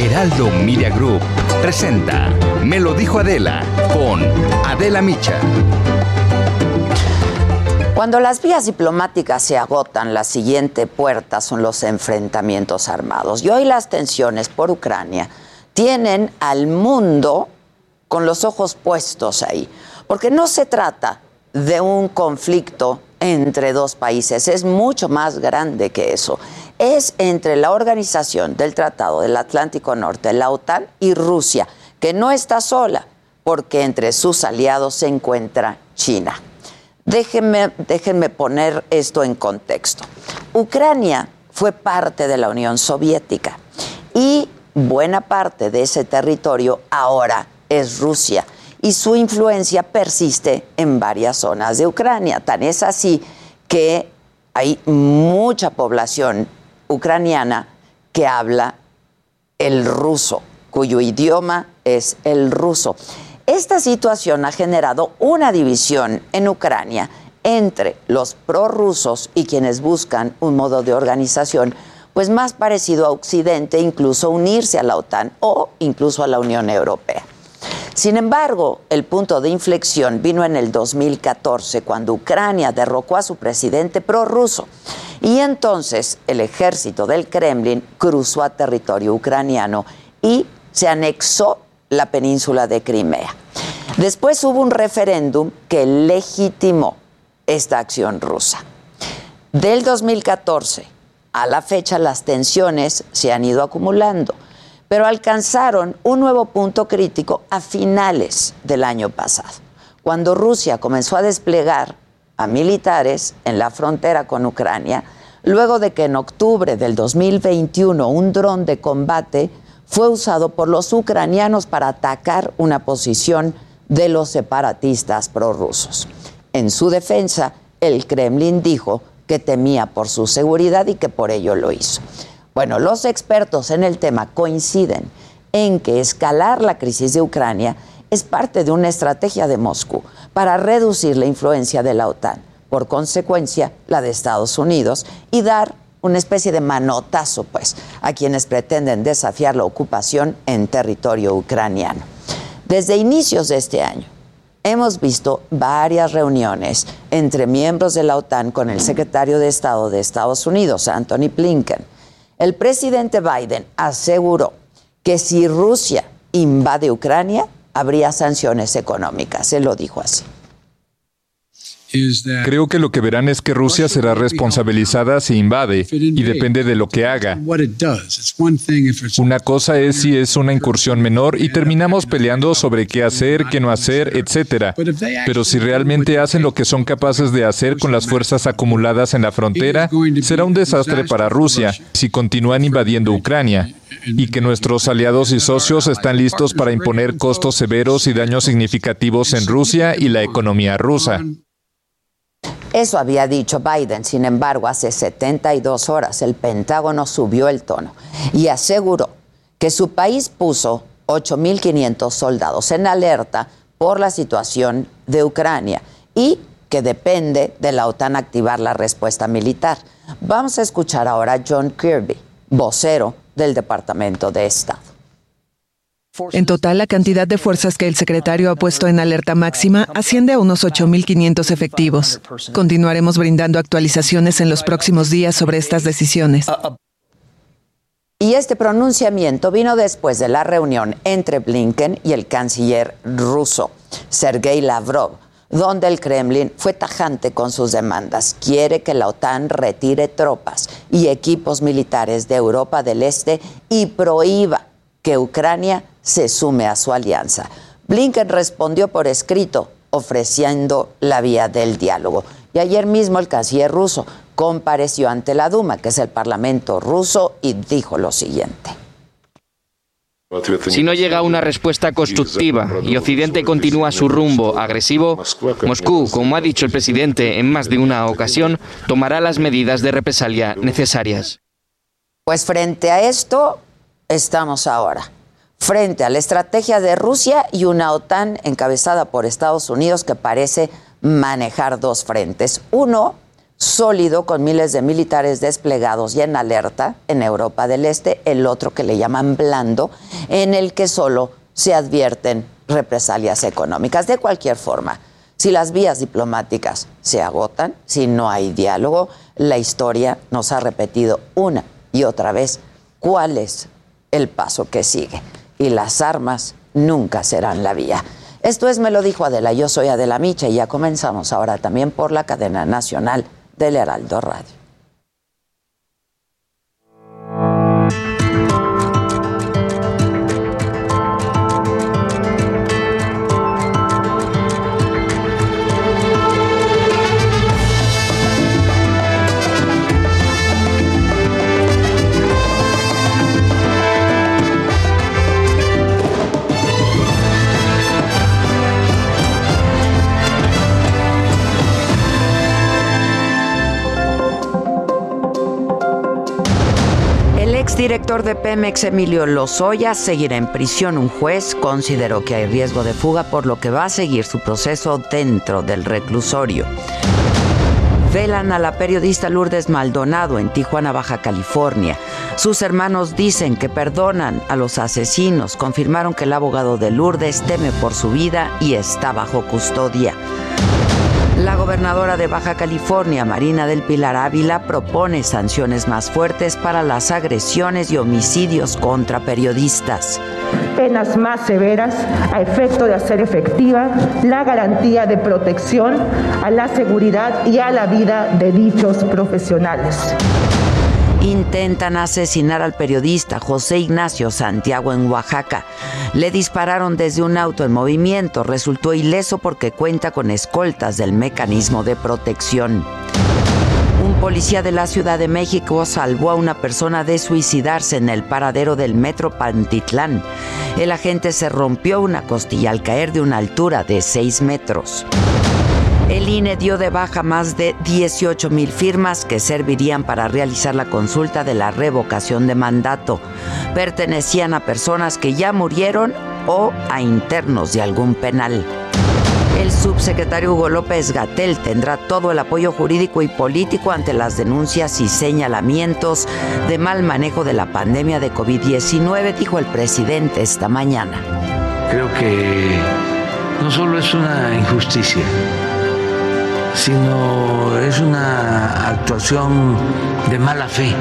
Heraldo Media Group presenta Me lo dijo Adela con Adela Micha. Cuando las vías diplomáticas se agotan, la siguiente puerta son los enfrentamientos armados. Y hoy las tensiones por Ucrania tienen al mundo con los ojos puestos ahí. Porque no se trata de un conflicto entre dos países, es mucho más grande que eso. Es entre la Organización del Tratado del Atlántico Norte, la OTAN, y Rusia, que no está sola, porque entre sus aliados se encuentra China. Déjenme, déjenme poner esto en contexto. Ucrania fue parte de la Unión Soviética y buena parte de ese territorio ahora es Rusia y su influencia persiste en varias zonas de Ucrania. Tan es así que hay mucha población ucraniana que habla el ruso, cuyo idioma es el ruso. Esta situación ha generado una división en Ucrania entre los prorrusos y quienes buscan un modo de organización pues más parecido a Occidente, incluso unirse a la OTAN o incluso a la Unión Europea. Sin embargo, el punto de inflexión vino en el 2014, cuando Ucrania derrocó a su presidente prorruso. Y entonces el ejército del Kremlin cruzó a territorio ucraniano y se anexó la península de Crimea. Después hubo un referéndum que legitimó esta acción rusa. Del 2014 a la fecha las tensiones se han ido acumulando, pero alcanzaron un nuevo punto crítico a finales del año pasado, cuando Rusia comenzó a desplegar militares en la frontera con Ucrania, luego de que en octubre del 2021 un dron de combate fue usado por los ucranianos para atacar una posición de los separatistas prorrusos. En su defensa, el Kremlin dijo que temía por su seguridad y que por ello lo hizo. Bueno, los expertos en el tema coinciden en que escalar la crisis de Ucrania es parte de una estrategia de Moscú para reducir la influencia de la OTAN, por consecuencia la de Estados Unidos, y dar una especie de manotazo, pues, a quienes pretenden desafiar la ocupación en territorio ucraniano. Desde inicios de este año, hemos visto varias reuniones entre miembros de la OTAN con el secretario de Estado de Estados Unidos, Anthony Blinken. El presidente Biden aseguró que si Rusia invade Ucrania, habría sanciones económicas. Se lo dijo así. Creo que lo que verán es que Rusia será responsabilizada si invade y depende de lo que haga. Una cosa es si es una incursión menor y terminamos peleando sobre qué hacer, qué no hacer, etc. Pero si realmente hacen lo que son capaces de hacer con las fuerzas acumuladas en la frontera, será un desastre para Rusia si continúan invadiendo Ucrania y que nuestros aliados y socios están listos para imponer costos severos y daños significativos en Rusia y la economía rusa. Eso había dicho Biden, sin embargo, hace 72 horas el Pentágono subió el tono y aseguró que su país puso 8.500 soldados en alerta por la situación de Ucrania y que depende de la OTAN activar la respuesta militar. Vamos a escuchar ahora a John Kirby, vocero del Departamento de Estado. En total, la cantidad de fuerzas que el secretario ha puesto en alerta máxima asciende a unos 8.500 efectivos. Continuaremos brindando actualizaciones en los próximos días sobre estas decisiones. Y este pronunciamiento vino después de la reunión entre Blinken y el canciller ruso, Sergei Lavrov, donde el Kremlin fue tajante con sus demandas. Quiere que la OTAN retire tropas y equipos militares de Europa del Este y prohíba que Ucrania se sume a su alianza. Blinken respondió por escrito, ofreciendo la vía del diálogo. Y ayer mismo el canciller ruso compareció ante la Duma, que es el parlamento ruso, y dijo lo siguiente. Si no llega una respuesta constructiva y Occidente continúa su rumbo agresivo, Moscú, como ha dicho el presidente en más de una ocasión, tomará las medidas de represalia necesarias. Pues frente a esto estamos ahora, frente a la estrategia de Rusia y una OTAN encabezada por Estados Unidos que parece manejar dos frentes. Uno, sólido con miles de militares desplegados y en alerta en Europa del Este, el otro que le llaman blando, en el que solo se advierten represalias económicas. De cualquier forma, si las vías diplomáticas se agotan, si no hay diálogo, la historia nos ha repetido una y otra vez cuál es el paso que sigue. Y las armas nunca serán la vía. Esto es Me lo dijo Adela, yo soy Adela Micha y ya comenzamos ahora también por la cadena nacional del Heraldo Radio. Director de Pemex, Emilio Lozoya, seguirá en prisión. Un juez consideró que hay riesgo de fuga, por lo que va a seguir su proceso dentro del reclusorio. Velan a la periodista Lourdes Maldonado en Tijuana, Baja California. Sus hermanos dicen que perdonan a los asesinos. Confirmaron que el abogado de Lourdes teme por su vida y está bajo custodia. La gobernadora de Baja California, Marina del Pilar Ávila, propone sanciones más fuertes para las agresiones y homicidios contra periodistas. Penas más severas a efecto de hacer efectiva la garantía de protección a la seguridad y a la vida de dichos profesionales intentan asesinar al periodista José Ignacio Santiago en Oaxaca. Le dispararon desde un auto en movimiento, resultó ileso porque cuenta con escoltas del mecanismo de protección. Un policía de la Ciudad de México salvó a una persona de suicidarse en el paradero del metro Pantitlán. El agente se rompió una costilla al caer de una altura de 6 metros. El INE dio de baja más de 18 mil firmas que servirían para realizar la consulta de la revocación de mandato. Pertenecían a personas que ya murieron o a internos de algún penal. El subsecretario Hugo López Gatel tendrá todo el apoyo jurídico y político ante las denuncias y señalamientos de mal manejo de la pandemia de COVID-19, dijo el presidente esta mañana. Creo que no solo es una injusticia, sino es una actuación de mala fe.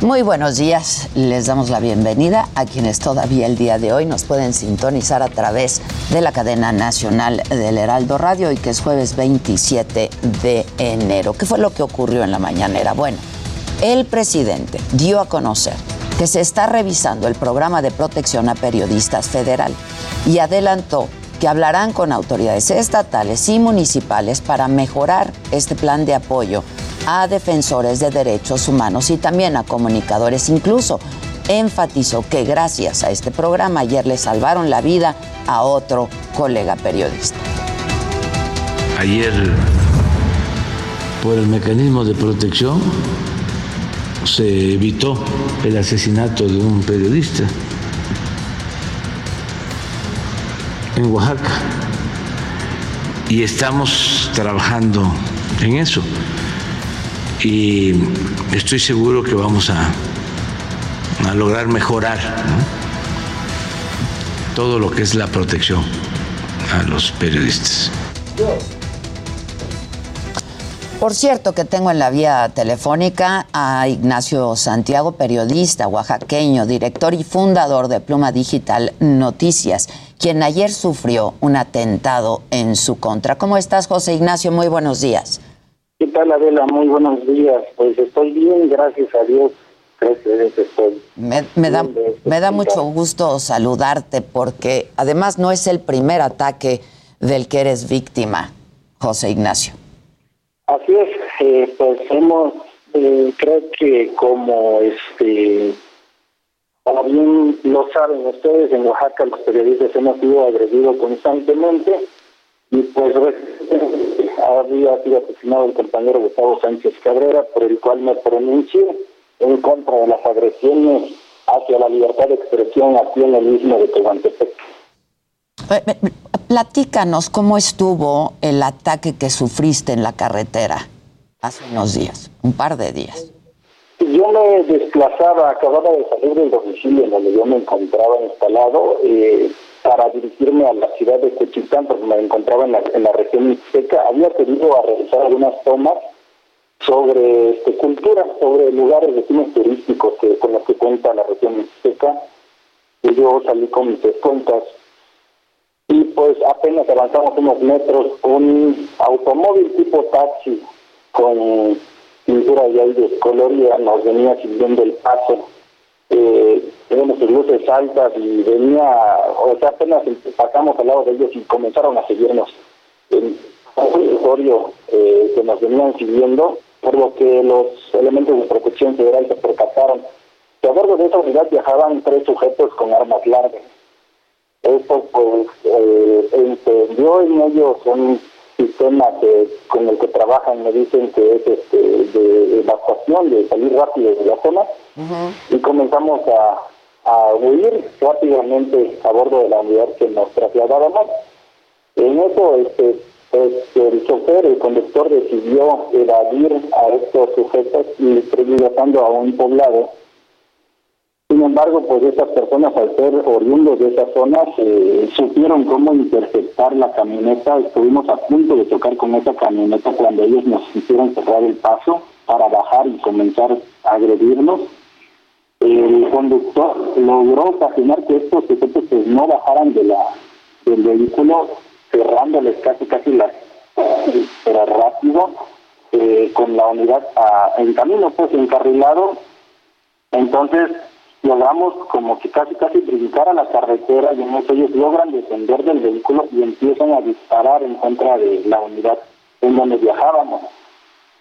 Muy buenos días, les damos la bienvenida a quienes todavía el día de hoy nos pueden sintonizar a través de la cadena nacional del Heraldo Radio y que es jueves 27 de enero. ¿Qué fue lo que ocurrió en la mañanera? Bueno, el presidente dio a conocer que se está revisando el programa de protección a periodistas federal y adelantó que hablarán con autoridades estatales y municipales para mejorar este plan de apoyo a defensores de derechos humanos y también a comunicadores. Incluso enfatizó que gracias a este programa ayer le salvaron la vida a otro colega periodista. Ayer, por el mecanismo de protección, se evitó el asesinato de un periodista en Oaxaca y estamos trabajando en eso. Y estoy seguro que vamos a, a lograr mejorar todo lo que es la protección a los periodistas. Por cierto que tengo en la vía telefónica a Ignacio Santiago, periodista oaxaqueño, director y fundador de Pluma Digital Noticias, quien ayer sufrió un atentado en su contra. ¿Cómo estás, José Ignacio? Muy buenos días. ¿Qué tal, Adela? Muy buenos días. Pues estoy bien, gracias a Dios. Estoy me, me, da, me da mucho gusto saludarte porque además no es el primer ataque del que eres víctima, José Ignacio. Así es, eh, pues hemos, eh, creo que como este, como bien lo saben ustedes, en Oaxaca los periodistas hemos sido agredidos constantemente y pues había sido asesinado el compañero Gustavo Sánchez Cabrera, por el cual me pronuncié en contra de las agresiones hacia la libertad de expresión aquí en el mismo de Tehuantepec. Eh, platícanos cómo estuvo el ataque que sufriste en la carretera hace unos días, un par de días. Yo me desplazaba, acababa de salir del domicilio en donde yo me encontraba instalado eh, para dirigirme a la ciudad de Cochitán, porque me encontraba en la, en la región mixteca. Había querido realizar algunas tomas sobre este, cultura, sobre lugares vecinos turísticos que, con los que cuenta la región mixteca. Y yo salí con mis cuentas y pues apenas avanzamos unos metros, un automóvil tipo taxi con pintura y aire colorida nos venía siguiendo el paso. Eh, tenemos luces altas y venía, o sea, apenas pasamos al lado de ellos y comenzaron a seguirnos. Un territorio eh, que nos venían siguiendo, por lo que los elementos de protección federal se percataron. a bordo de esa unidad viajaban tres sujetos con armas largas. Esto pues eh, entendió en ellos un sistema que con el que trabajan, me dicen que es este, de evacuación, de salir rápido de la zona, y comenzamos a, a huir rápidamente a bordo de la unidad que nos trasladábamos. En eso, este, pues, el chofer, el conductor decidió evadir a estos sujetos y pasando a un poblado sin embargo, pues estas personas al ser oriundos de esa zona eh, supieron cómo interceptar la camioneta. Estuvimos a punto de tocar con esa camioneta cuando ellos nos hicieron cerrar el paso para bajar y comenzar a agredirnos. El conductor logró ocasionar que estos sujetos pues, no bajaran de la del vehículo, cerrándoles casi casi las pero rápido eh, con la unidad en camino pues encarrilado. Entonces logramos como que casi casi brincar a la carretera y en eso ellos logran descender del vehículo y empiezan a disparar en contra de la unidad en donde viajábamos.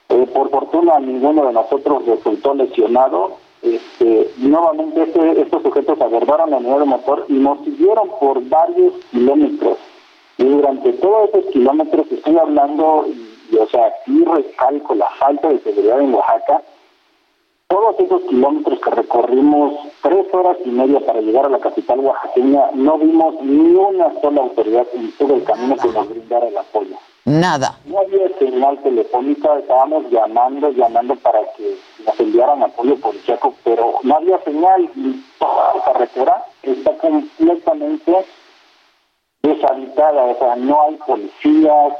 Eh, por fortuna ninguno de nosotros resultó lesionado. Este, nuevamente este, estos sujetos abordaron la unidad de motor y nos siguieron por varios kilómetros. Y durante todos esos kilómetros estoy hablando, y, o sea, aquí recalco la falta de seguridad en Oaxaca, todos esos kilómetros que recorrimos, tres horas y media para llegar a la capital oaxaqueña, no vimos ni una sola autoridad en todo el camino que nos brindara el apoyo. Nada. No había señal telefónica, estábamos llamando, llamando para que nos enviaran apoyo policíaco, pero no había señal y toda la carretera está completamente deshabitada, o sea, no hay policías,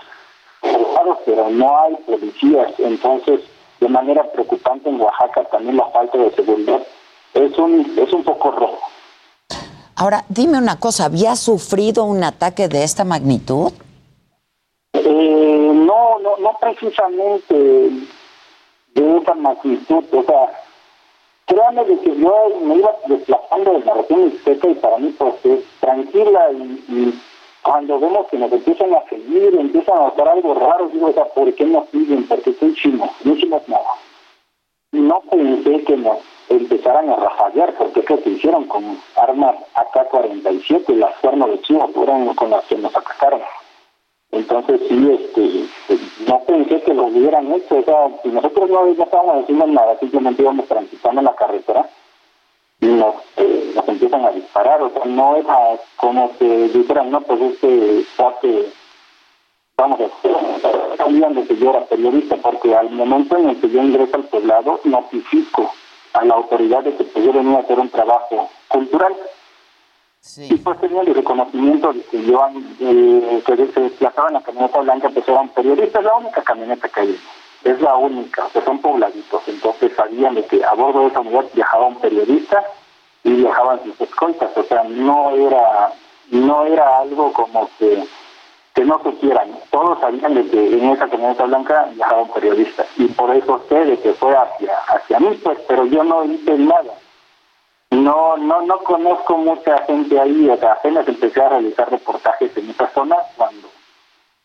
pero no hay policías, entonces de manera preocupante en Oaxaca también la falta de seguridad es un, es un poco rojo. Ahora, dime una cosa, ¿había sufrido un ataque de esta magnitud? Eh, no, no, no precisamente de esa magnitud, o sea, créanme que yo me iba desplazando de la región y para mí pues es tranquila y cuando vemos que nos empiezan a seguir, empiezan a hacer algo raro, digo, o sea, ¿por qué nos siguen? Porque son chinos, no hicimos nada. No pensé que nos empezaran a rafaguear, porque es lo que hicieron con armas AK-47 y las cuernos de chivo fueron con las que nos atacaron. Entonces sí, este, no pensé que lo hubieran hecho, o sea, si nosotros no, no estábamos haciendo nada, simplemente íbamos transitando la carretera, nos, eh, nos empiezan a disparar, o sea, no era como que dijeran, no, pues este cuate, vamos a sabían de que yo era periodista, porque al momento en el que yo ingreso al poblado, notifico a la autoridad de que pues, yo venía a hacer un trabajo cultural. Y pues tenía el reconocimiento de que yo, eh, que se desplazaba en la camioneta blanca, pues eran periodistas, la única camioneta que hay es la única, que son pobladitos, entonces sabían de que a bordo de esa unidad viajaba un periodista y viajaban sus escoltas, o sea, no era no era algo como que que no supieran, todos sabían de que en esa camioneta blanca viajaba un periodista. Y por eso sé de que fue hacia hacia mí, pues, pero yo no hice nada. No, no, no conozco mucha gente ahí, o sea, apenas empecé a realizar reportajes en esa zona cuando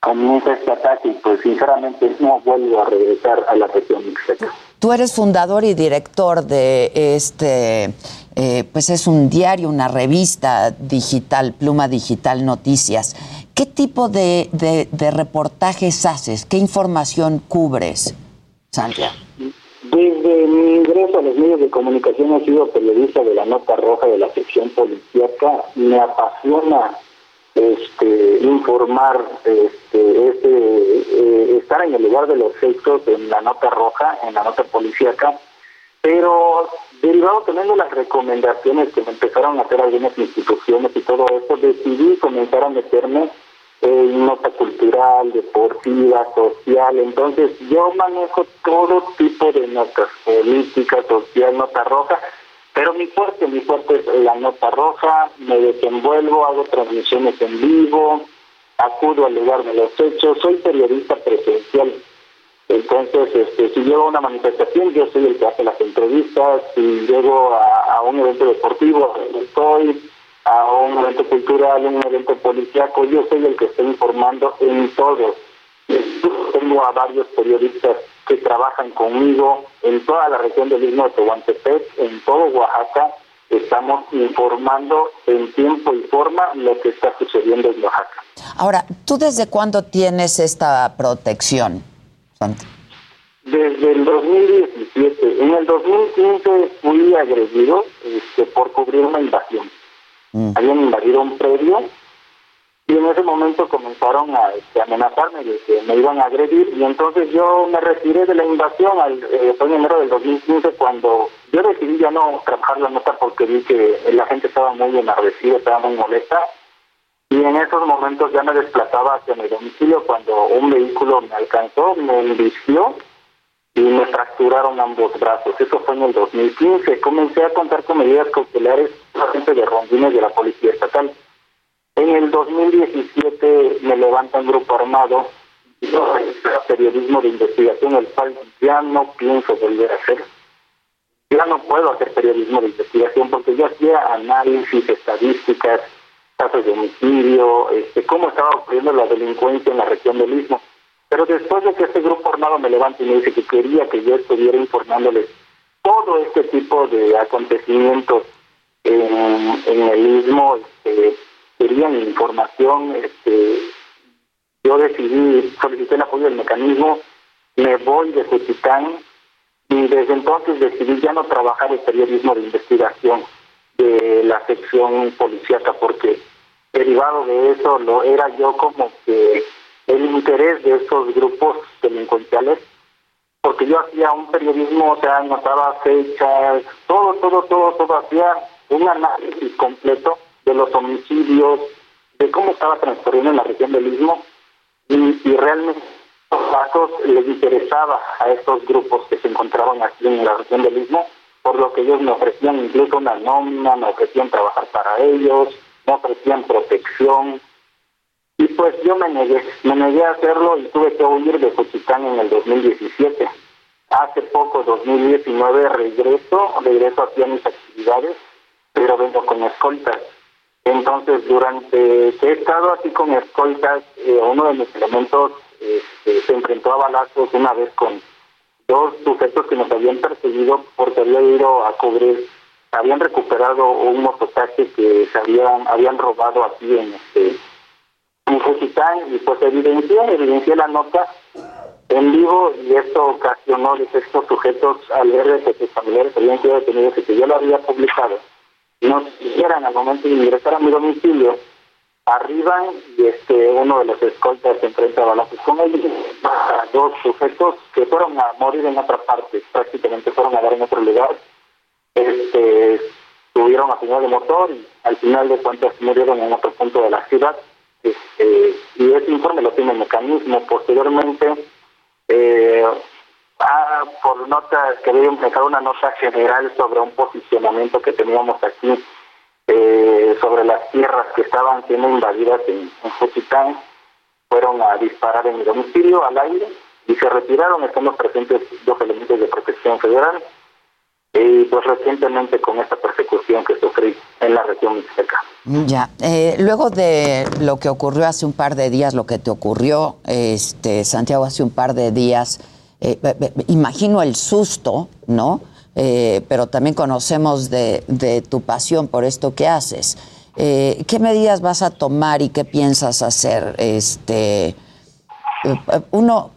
comienza este ataque y pues sinceramente no vuelvo a regresar a la región mixteca. Tú eres fundador y director de este, eh, pues es un diario, una revista digital, Pluma Digital Noticias. ¿Qué tipo de, de, reportajes haces? ¿Qué información cubres, Sandra? Desde mi ingreso a los medios de comunicación he sido periodista de la Nota Roja de la sección policíaca. Me apasiona este, informar, este, este, eh, estar en el lugar de los hechos en la nota roja, en la nota policíaca, pero derivado teniendo las recomendaciones que me empezaron a hacer algunas instituciones y todo eso, decidí comenzar a meterme en nota cultural, deportiva, social. Entonces yo manejo todo tipo de notas, política, social, nota roja, pero mi fuerte, mi fuerte es la nota roja, me desenvuelvo, hago transmisiones en vivo, acudo al lugar de los hechos, soy periodista presencial. Entonces, este, si llego a una manifestación, yo soy el que hace las entrevistas, si llego a, un evento deportivo, estoy a un evento cultural, un evento policiaco, yo soy el que estoy informando en todo. Tengo a varios periodistas que trabajan conmigo en toda la región del Istmo de Tehuantepec, en todo Oaxaca, estamos informando en tiempo y forma lo que está sucediendo en Oaxaca. Ahora, ¿tú desde cuándo tienes esta protección, Desde el 2017. En el 2015 fui agredido este, por cubrir una invasión. Mm. Habían invadido un predio y en ese momento comenzaron a este, amenazarme de que me iban a agredir y entonces yo me retiré de la invasión al eh, en enero del 2015 cuando yo decidí ya no trabajar la nota porque vi que la gente estaba muy enardecida, estaba muy molesta y en esos momentos ya me desplazaba hacia mi domicilio cuando un vehículo me alcanzó, me embistió y me fracturaron ambos brazos. Eso fue en el 2015. Comencé a contar con medidas cautelares de rondines de la Policía Estatal. En el 2017 me levanta un grupo armado, yo periodismo de investigación, el cual ya no pienso volver a hacer. Ya no puedo hacer periodismo de investigación porque yo hacía análisis, estadísticas, casos de homicidio, este, cómo estaba ocurriendo la delincuencia en la región del Istmo. Pero después de que este grupo armado me levanta y me dice que quería que yo estuviera informándoles todo este tipo de acontecimientos en, en el Istmo, este, querían información, este, yo decidí, solicité el apoyo del mecanismo, me voy de Juchitán y desde entonces decidí ya no trabajar el periodismo de investigación de la sección policíaca porque derivado de eso lo era yo como que el interés de estos grupos delincuenciales porque yo hacía un periodismo, o sea, anotaba fechas, todo, todo, todo, todo, hacía un análisis completo de los homicidios, de cómo estaba transcurriendo en la región del Istmo y, realmente los casos les interesaba a estos grupos que se encontraban aquí en la región del Istmo, por lo que ellos me ofrecían incluso una nómina, me ofrecían trabajar para ellos, me ofrecían protección. Y pues yo me negué, me negué a hacerlo y tuve que huir de Juchitán en el 2017. Hace poco, 2019, regreso, regreso aquí a mis actividades, pero vengo con escoltas. Entonces, durante que he estado así con escoltas, eh, uno de mis elementos este, se enfrentó a balazos una vez con dos sujetos que nos habían perseguido porque había ido a cubrir, habían recuperado un mototaxi que se habían, habían robado aquí en este en y pues evidencié, evidencié la nota en vivo y esto ocasionó de estos sujetos al ver que sus familiares habían sido detenidos y que yo lo había publicado no siguieran al momento de ingresar a mi domicilio, arriban y este uno de los escoltas se enfrenta a balazos con ellos, dos sujetos que fueron a morir en otra parte, prácticamente fueron a dar en otro lugar, este tuvieron a señal de motor y al final de cuentas murieron en otro punto de la ciudad. Este, y ese informe lo tiene el mecanismo. Posteriormente, eh, Ah, por nota, quería dejar una nota general sobre un posicionamiento que teníamos aquí eh, sobre las tierras que estaban siendo invadidas en, en Fueron a disparar en mi domicilio al aire y se retiraron. Estamos presentes dos elementos de protección federal. y pues recientemente con esta persecución que sufrí en la región mixteca. Ya, eh, luego de lo que ocurrió hace un par de días, lo que te ocurrió, este, Santiago, hace un par de días, eh, imagino el susto, ¿no? Eh, pero también conocemos de, de, tu pasión por esto que haces. ¿Qué medidas vas a tomar y qué piensas hacer? Este, uno,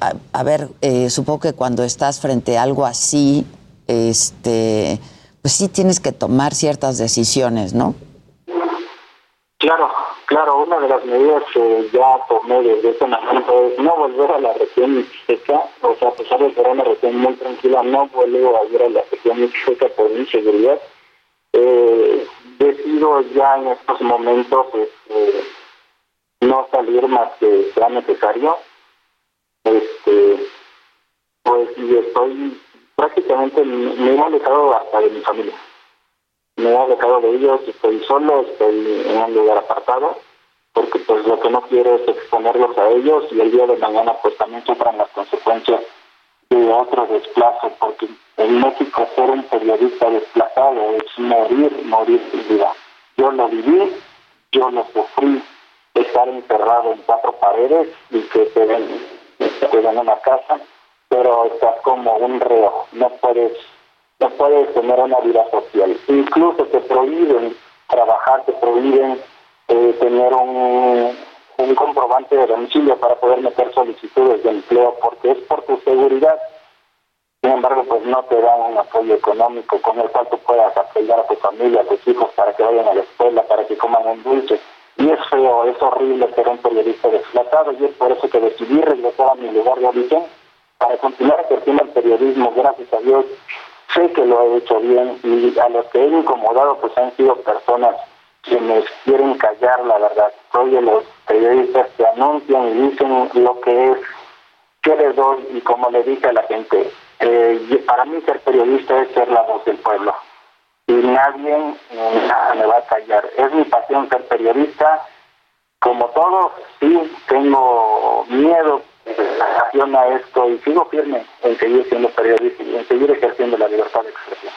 a, a ver, supongo que cuando estás frente a algo así, este, pues sí tienes que tomar ciertas decisiones, ¿no? Claro, claro, una de las medidas que ya tomé desde ese momento es no volver a la región mixteca, o sea, a pesar de ser una región muy tranquila, no vuelvo a ir a la región mixteca por mi seguridad. Eh, decido ya en estos momentos este, no salir más que sea necesario. Este, pues y estoy prácticamente me he alejado hasta de mi familia. Me he alejado de ellos, estoy solo, estoy en un lugar apartado, porque pues lo que no quiero es exponerlos a ellos y el día de mañana pues también sufran las consecuencias de otro desplazo, porque en México ser un periodista desplazado es morir, morir sin vida. Yo lo viví, yo lo sufrí, estar encerrado en cuatro paredes y que te den, te una casa pero estás como un reo, no puedes, no puedes tener una vida social. Incluso te prohíben trabajar, te prohíben eh, tener un, comprobante de domicilio para poder meter solicitudes de empleo, porque es por tu seguridad. Sin embargo, pues no te dan un apoyo económico con el cual tú puedas apoyar a tu familia, a tus hijos para que vayan a la escuela, para que coman un dulce. Y es feo, es horrible ser un periodista desplazado y es por eso que decidí regresar a mi lugar de origen para continuar ejerciendo el periodismo, gracias a Dios, sé que lo he hecho bien y a los que he incomodado pues han sido personas que me quieren callar la verdad. Soy de los periodistas que anuncian y dicen lo que es, qué les doy y como le dije a la gente. Eh, para mí ser periodista es ser la voz del pueblo y nadie me va a callar. Es mi pasión ser periodista. Como todos, sí, tengo miedo a esto y sigo firme en seguir siendo periodista y en seguir ejerciendo la libertad de expresión.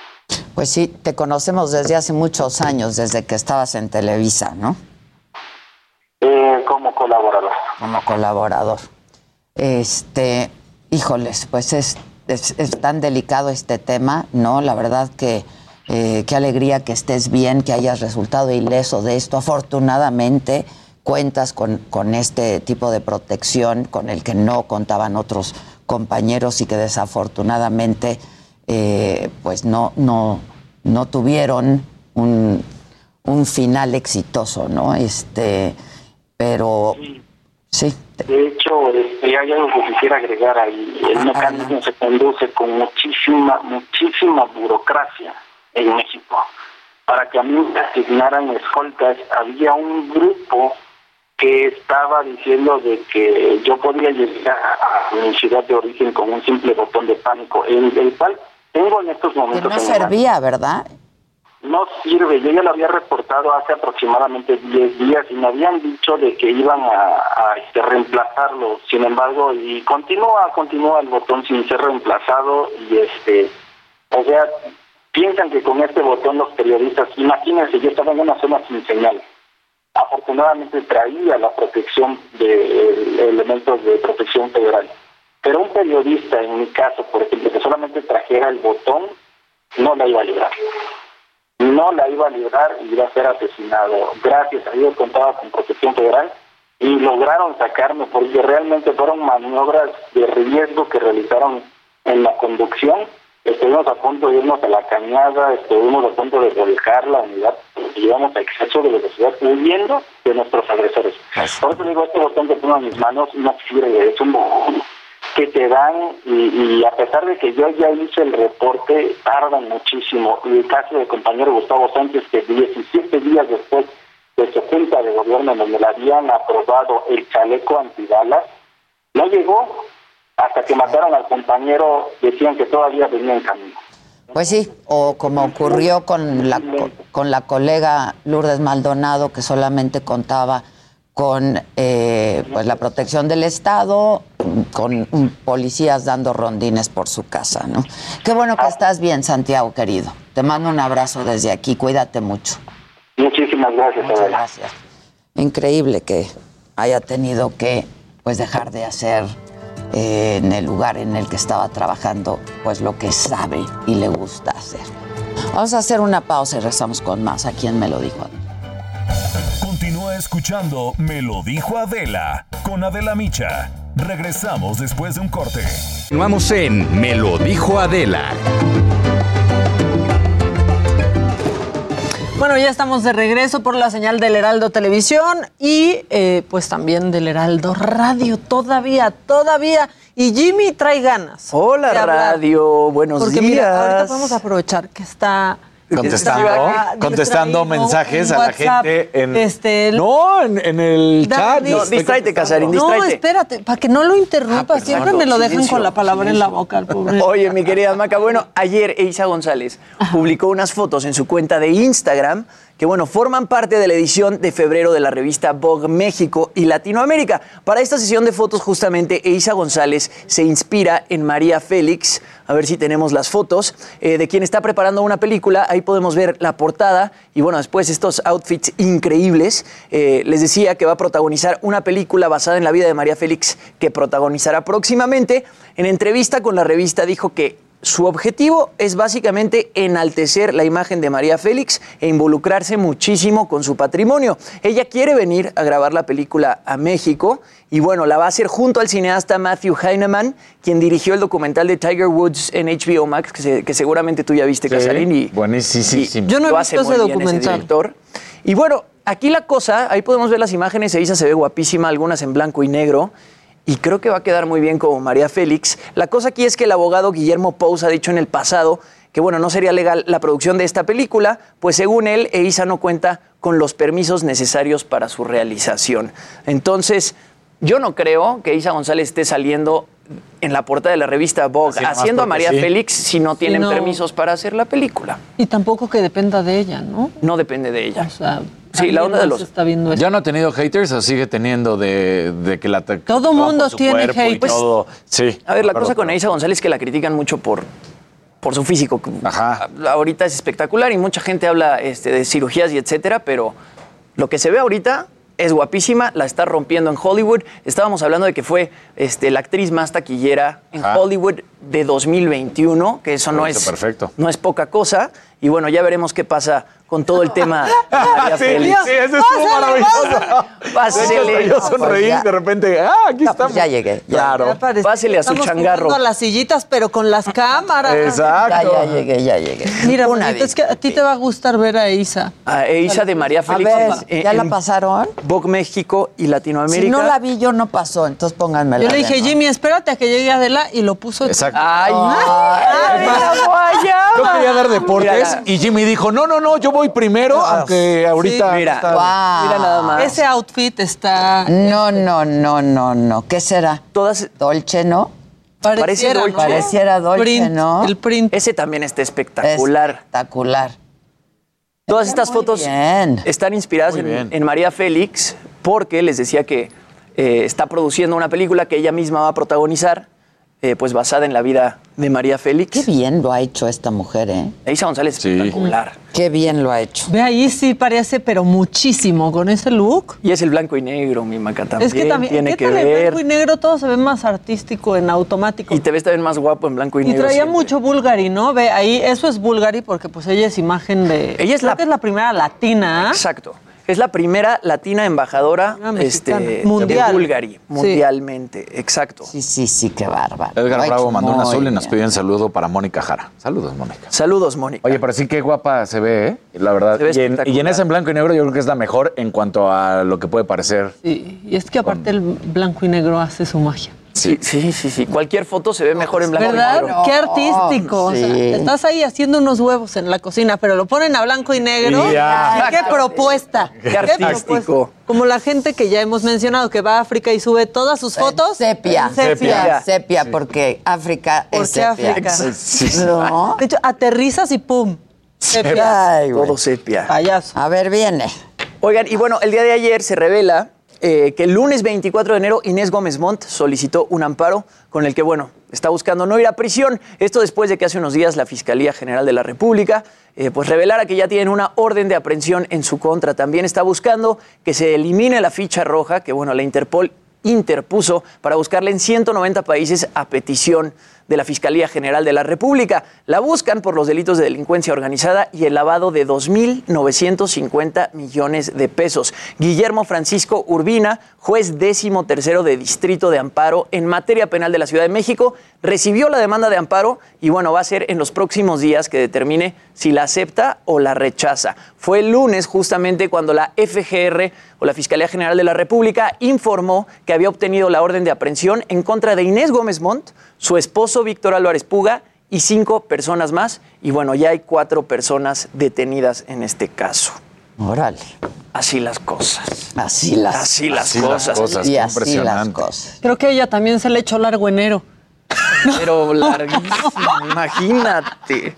Pues sí, te conocemos desde hace muchos años, desde que estabas en Televisa, ¿no? Eh, como colaborador. Como colaborador. Este, híjoles, pues es, es, tan delicado este tema, ¿no? La verdad que eh, qué alegría que estés bien, que hayas resultado ileso de esto. Afortunadamente, cuentas con, con este tipo de protección con el que no contaban otros compañeros y que desafortunadamente eh, pues no, no, no tuvieron un, un, final exitoso, ¿no? Este, pero sí. De hecho, este, hay algo que quisiera agregar ahí. El ah, mecanismo se conduce con muchísima, muchísima burocracia en México. Para que a mí me asignaran escoltas, había un grupo que estaba diciendo de que yo podía llegar a mi ciudad de origen con un simple botón de pánico, el, el cual tengo en estos momentos. Que no servía, ¿verdad? No sirve, yo ya lo había reportado hace aproximadamente 10 días y me habían dicho de que iban a, a este, reemplazarlo, sin embargo, y continúa, continúa el botón sin ser reemplazado y este, o sea, piensan que con este botón los periodistas, imagínense, yo estaba en una zona sin señal afortunadamente traía la protección de elementos de protección federal. Pero un periodista, en mi caso, por ejemplo, que solamente trajera el botón, no la iba a librar. No la iba a librar y iba a ser asesinado. Gracias a Dios contaba con protección federal y lograron sacarme porque realmente fueron maniobras de riesgo que realizaron en la conducción estuvimos a punto de irnos a la cañada, estuvimos a punto de volcar la unidad, íbamos a exceso de velocidad huyendo de nuestros agresores. Por eso digo, este botón que tengo en mis manos no sirve, es un botón que te dan y, a pesar de que yo ya hice el reporte, tardan muchísimo. Y el caso del compañero Gustavo Sánchez, que 17 días después de su junta de gobierno donde le habían aprobado el chaleco antibalas, no llegó hasta que mataron al compañero, decían que todavía venía en camino. Pues sí, o como ocurrió con la, con la colega Lourdes Maldonado, que solamente contaba con eh, pues la protección del Estado, con policías dando rondines por su casa, ¿no? Qué bueno que estás bien, Santiago, querido. Te mando un abrazo desde aquí, cuídate mucho. Muchísimas gracias, Muchas gracias. Increíble que haya tenido que pues dejar de hacer eh, en el lugar en el que estaba trabajando pues lo que sabe y le gusta hacer. Vamos a hacer una pausa y regresamos con más. ¿A quién me lo dijo? Continúa escuchando Me lo dijo Adela con Adela Micha. Regresamos después de un corte. Continuamos en Me lo dijo Adela. Bueno, ya estamos de regreso por la señal del Heraldo Televisión y eh, pues también del Heraldo Radio. Todavía, todavía. Y Jimmy trae ganas. Hola, radio. Buenos Porque días. mira, ahorita podemos aprovechar que está Contestando, contestando distraído mensajes en a la WhatsApp. gente en. Este, el- no, en, en el chat. No, distráete. Casarín, No, espérate, para que no lo interrumpa. Ah. Siempre me lo dejan Silencio, con la palabra en la boca, el pobre. Oye, mi querida Maca, bueno, ayer Eisa González publicó unas fotos en su cuenta de Instagram que, bueno, forman parte de la edición de febrero de la revista Vogue México y Latinoamérica. Para esta sesión de fotos, justamente, Eisa González se inspira en María Félix. A ver si tenemos las fotos eh, de quien está preparando una película. Ahí podemos ver la portada y, bueno, después estos outfits increíbles. Eh, les decía que va a protagonizar una película basada en la vida de María Félix que protagonizará próximamente. En entrevista con la revista dijo que su objetivo es básicamente enaltecer la imagen de María Félix e involucrarse muchísimo con su patrimonio. Ella quiere venir a grabar la película a México y bueno, la va a hacer junto al cineasta Matthew Heineman, quien dirigió el documental de Tiger Woods en HBO Max, que, se- que seguramente tú ya viste, Sí, Casarín. Y, buenísimo. Yo no he visto ese bien documental. director. Y bueno, aquí la cosa, ahí podemos ver las imágenes, Elisa se ve guapísima, algunas en blanco y negro. Y creo que va a quedar muy bien como María Félix. La cosa aquí es que el abogado Guillermo Pous ha dicho en el pasado que, bueno, no sería legal la producción de esta película, pues según él, Eiza no cuenta con los permisos necesarios para su realización. Entonces, yo no creo que Eiza González esté saliendo en la portada de la revista Vogue haciendo a María sí. Félix si no tienen no. permisos para hacer la película. Y tampoco que dependa de ella, ¿no? No depende de ella. O sea, Sí, la onda de los- está viendo esto. ¿Ya no ha tenido haters o sigue teniendo de, de que la Todo todo mundo tiene hate. Y todo. Sí. A ver, la cosa con Eiza González es que la critican mucho por, por su físico. Ajá. Ahorita es espectacular y mucha gente habla este, de cirugías y etcétera, pero lo que se ve ahorita es guapísima, la está rompiendo en Hollywood. Estábamos hablando de que fue este, la actriz más taquillera en Ajá. Hollywood de 2021, que eso no es, perfecto. no es poca cosa. Y bueno, ya veremos qué pasa con todo el tema de María Sí, Félix. sí, eso estuvo maravilloso. Pásele. Yo sonreí ya. de repente. Ah, aquí No, pues estamos. ya llegué, ya. Claro. Ya Pásele a su estamos changarro. a las sillitas, pero con las cámaras. Ya, Exacto. ya llegué, ya llegué. Mira, Una bonito, es que a ti te va a gustar ver a Isa. A Eiza de María A Félix. ver, en- ¿ya la pasaron? Vogue México y Latinoamérica. Si no la vi, yo no pasó, entonces pónganmela. Yo le dije. Jimmy, espérate a que llegue Adela y lo puso. Exacto. Ay, Ay, la guayaba. Yo quería dar deportes Mira, y Jimmy dijo, no, no, no, yo voy primero, aunque ahorita... mira. está- Guau. Mira nada más. Ese outfit está. No, no, no, no, no. ¿Qué será? Todas, Dolce, ¿no? Pareciera, Dolce. ¿no? Pareciera Dolce, Print, ¿no? El print. ese también está espectacular. Espectacular. Todas Está estas fotos bien. están inspiradas en María Félix porque les decía que eh, está produciendo una película que ella misma va a protagonizar, eh, pues basada en la vida de María Félix. Qué bien lo ha hecho esta mujer, ¿eh? Eiza González Sí. espectacular. Qué bien lo ha hecho. Ve ahí sí parece, pero muchísimo con ese look. Y es el blanco y negro, mi maca también. es que también, tiene ¿qué que tal el ver. blanco y negro? Todo se ve más artístico en automático. Y te ves también más guapo en blanco y, Y negro. traía siempre. mucho Bulgari, ¿no? Ve, ahí, eso es Bulgari porque pues ella es imagen de... Ella es creo la- que es la primera latina. Exacto. Es la primera latina embajadora mexicana. este, Mundial. de Bulgari, Sí. mundialmente. Exacto. Sí, sí, sí, qué bárbaro. Edgar Bravo mandó un azul y nos pidió un saludo para Mónica Jara. Saludos, Mónica. Saludos, Mónica. Oye, pero sí qué guapa se ve, ¿eh? La verdad. Se ve y, en, y en esa en blanco y negro yo creo que es la mejor en cuanto a lo que puede parecer. Sí, y es que aparte el blanco y negro hace su magia. Sí, sí, sí, sí. Cualquier foto se ve mejor en blanco y ¿Verdad? negro. Qué artístico. o sea, sí. estás ahí haciendo unos huevos en la cocina, pero lo ponen a blanco y negro. Y ya. ¡Qué propuesta! Qué artístico. propuesta. Como la gente que ya hemos mencionado que va a África y sube todas sus fotos. Sepia. en sepia. Sepia, sepia, porque África ¿Por es qué sepia. África? Sí, sí. ¿No? De hecho, aterrizas y ¡pum! Sepia. Ay, güey. Todo sepia. Payaso. A ver, viene. Oigan, y bueno, el día de ayer se revela eh, que el lunes 24 de enero Inés Gómez Montt solicitó un amparo con el que, bueno, está buscando no ir a prisión. Esto después de que hace unos días la Fiscalía General de la República eh, pues revelara que ya tienen una orden de aprehensión en su contra. También está buscando que se elimine la ficha roja que, bueno, la Interpol interpuso para buscarla en 190 países a petición de la Fiscalía General de la República. La buscan por los delitos de delincuencia organizada y el lavado de 2.950 millones de pesos. Guillermo Francisco Urbina, juez décimo tercero de Distrito de Amparo en materia penal de la Ciudad de México, recibió la demanda de amparo y bueno, va a ser en los próximos días que determine si la acepta o la rechaza. Fue el lunes justamente cuando la FGR o la Fiscalía General de la República informó que había obtenido la orden de aprehensión en contra de Inés Gómez Montt, su esposo Víctor Álvarez Puga y cinco personas más. Y bueno, ya hay cuatro personas detenidas en este caso. Órale. Así las cosas. Así las, Así las Así las cosas. cosas, y así las cosas. Creo que a ella también se le echó largo enero. Pero larguísimo, imagínate.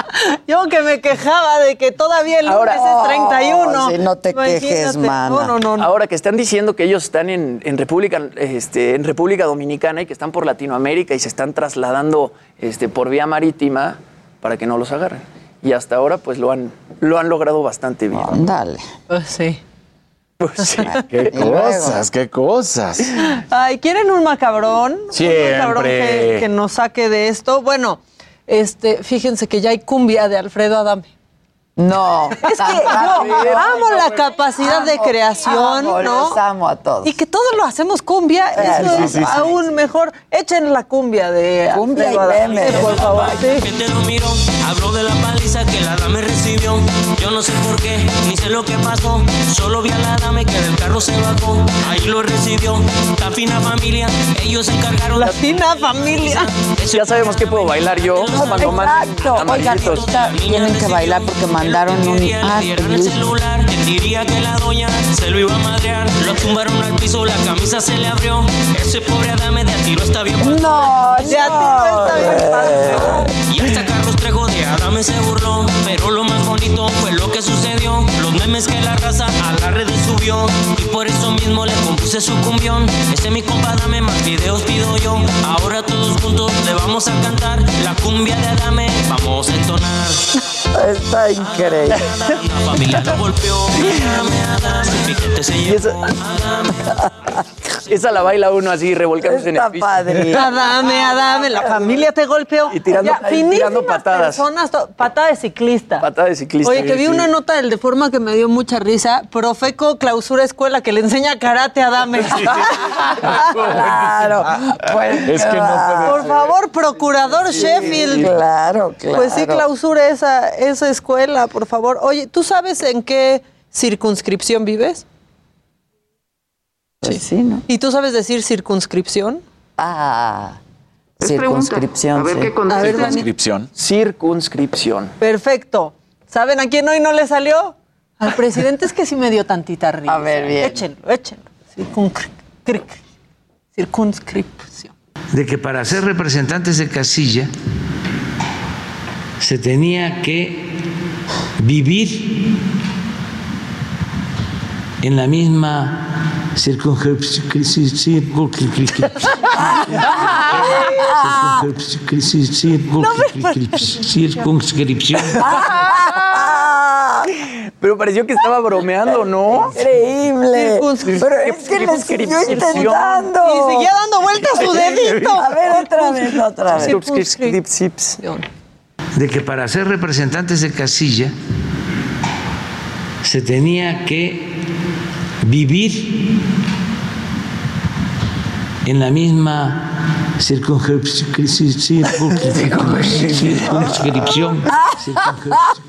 Yo que me quejaba de que todavía el lunes Ahora- es 31. sí, no te quejes, Imagínate. mana. No, no, no. no. Ahora que están diciendo que ellos están en, en República, este, en República Dominicana y que están por Latinoamérica y se están trasladando este, por vía marítima para que no los agarren. Y hasta ahora pues lo han, lo han logrado bastante bien. Ándale. Pues sí. Pues sí. Qué Y luego. cosas, qué cosas. Ay, ¿quieren un macabrón? Siempre. Un macabrón que, que nos saque de esto. Bueno, este, fíjense que ya hay cumbia de Alfredo Adame. No. Es que yo amo la capacidad de creación, amo, ¿no? Los amo a todos. Y que todos lo hacemos cumbia, eso sí, es sí, sí. aún mejor. Echen la cumbia de Cumbia y memes. por favor. sí. gente lo miró, habló de la paliza que la dame recibió. Yo no sé por qué, ni sé lo que pasó. Solo vi a la dame que del carro se bajó. Ahí lo recibió, la fina familia. Ellos se encargaron. La fina familia. Ya sabemos que puedo bailar yo manden Exacto. Oigan, tienen que bailar porque mandaron un... Celular, diría que la doña se lo iba a madrear. Lo tumbaron al piso, la camisa se le abrió. Ese pobre Adame de a tiro está bien. No, De a tiro está bien. Y hasta Carlos Trejo de Adame se burló. Pero lo más bonito fue lo que sucedió. Los memes que la raza a las redes subió. Y por eso mismo le compuse su cumbión. Ese mi compa Adame, más videos pido yo. Ahora todos juntos le vamos a cantar la cumbia de Adame. Vamos a entonar. Está increíble. Se llevó. Esa la baila uno así, revolcándose en Está el piso. padre. Adame, Adame, la familia te golpeó. Y tirando- Ya, tirando patadas. personas, patada de ciclista. Patada de ciclista. Oye, que vi Sí. una nota del de forma que me dio mucha risa. Profeco clausura escuela que le enseña karate a Adame. Claro. Pues, Es que no puede Por favor, procurador Sheffield. Claro, claro. Pues sí, clausura esa, esa escuela, por favor. Oye, ¿tú sabes en qué circunscripción vives? Pues sí, ¿no? ¿Y tú sabes decir circunscripción? Ah, circunscripción. sí. A ver, Dani. Inscripción. Circunscripción. Perfecto. ¿Saben a quién hoy no le salió? Al presidente es que sí me dio tantita risa. A ver, bien. Échenlo, échenlo. Circunscripción. de que para ser representantes de casilla se tenía que vivir en la misma circunscripción. Circunscripción. Pero pareció que estaba bromeando, ¿no? Increíble. Pero es que le siguió intentando. Y seguía dando vueltas su dedito. A ver, otra vez, otra vez. Circunscripción. De que para ser representantes de casilla se tenía que vivir en la misma circunscripción. circunscripción.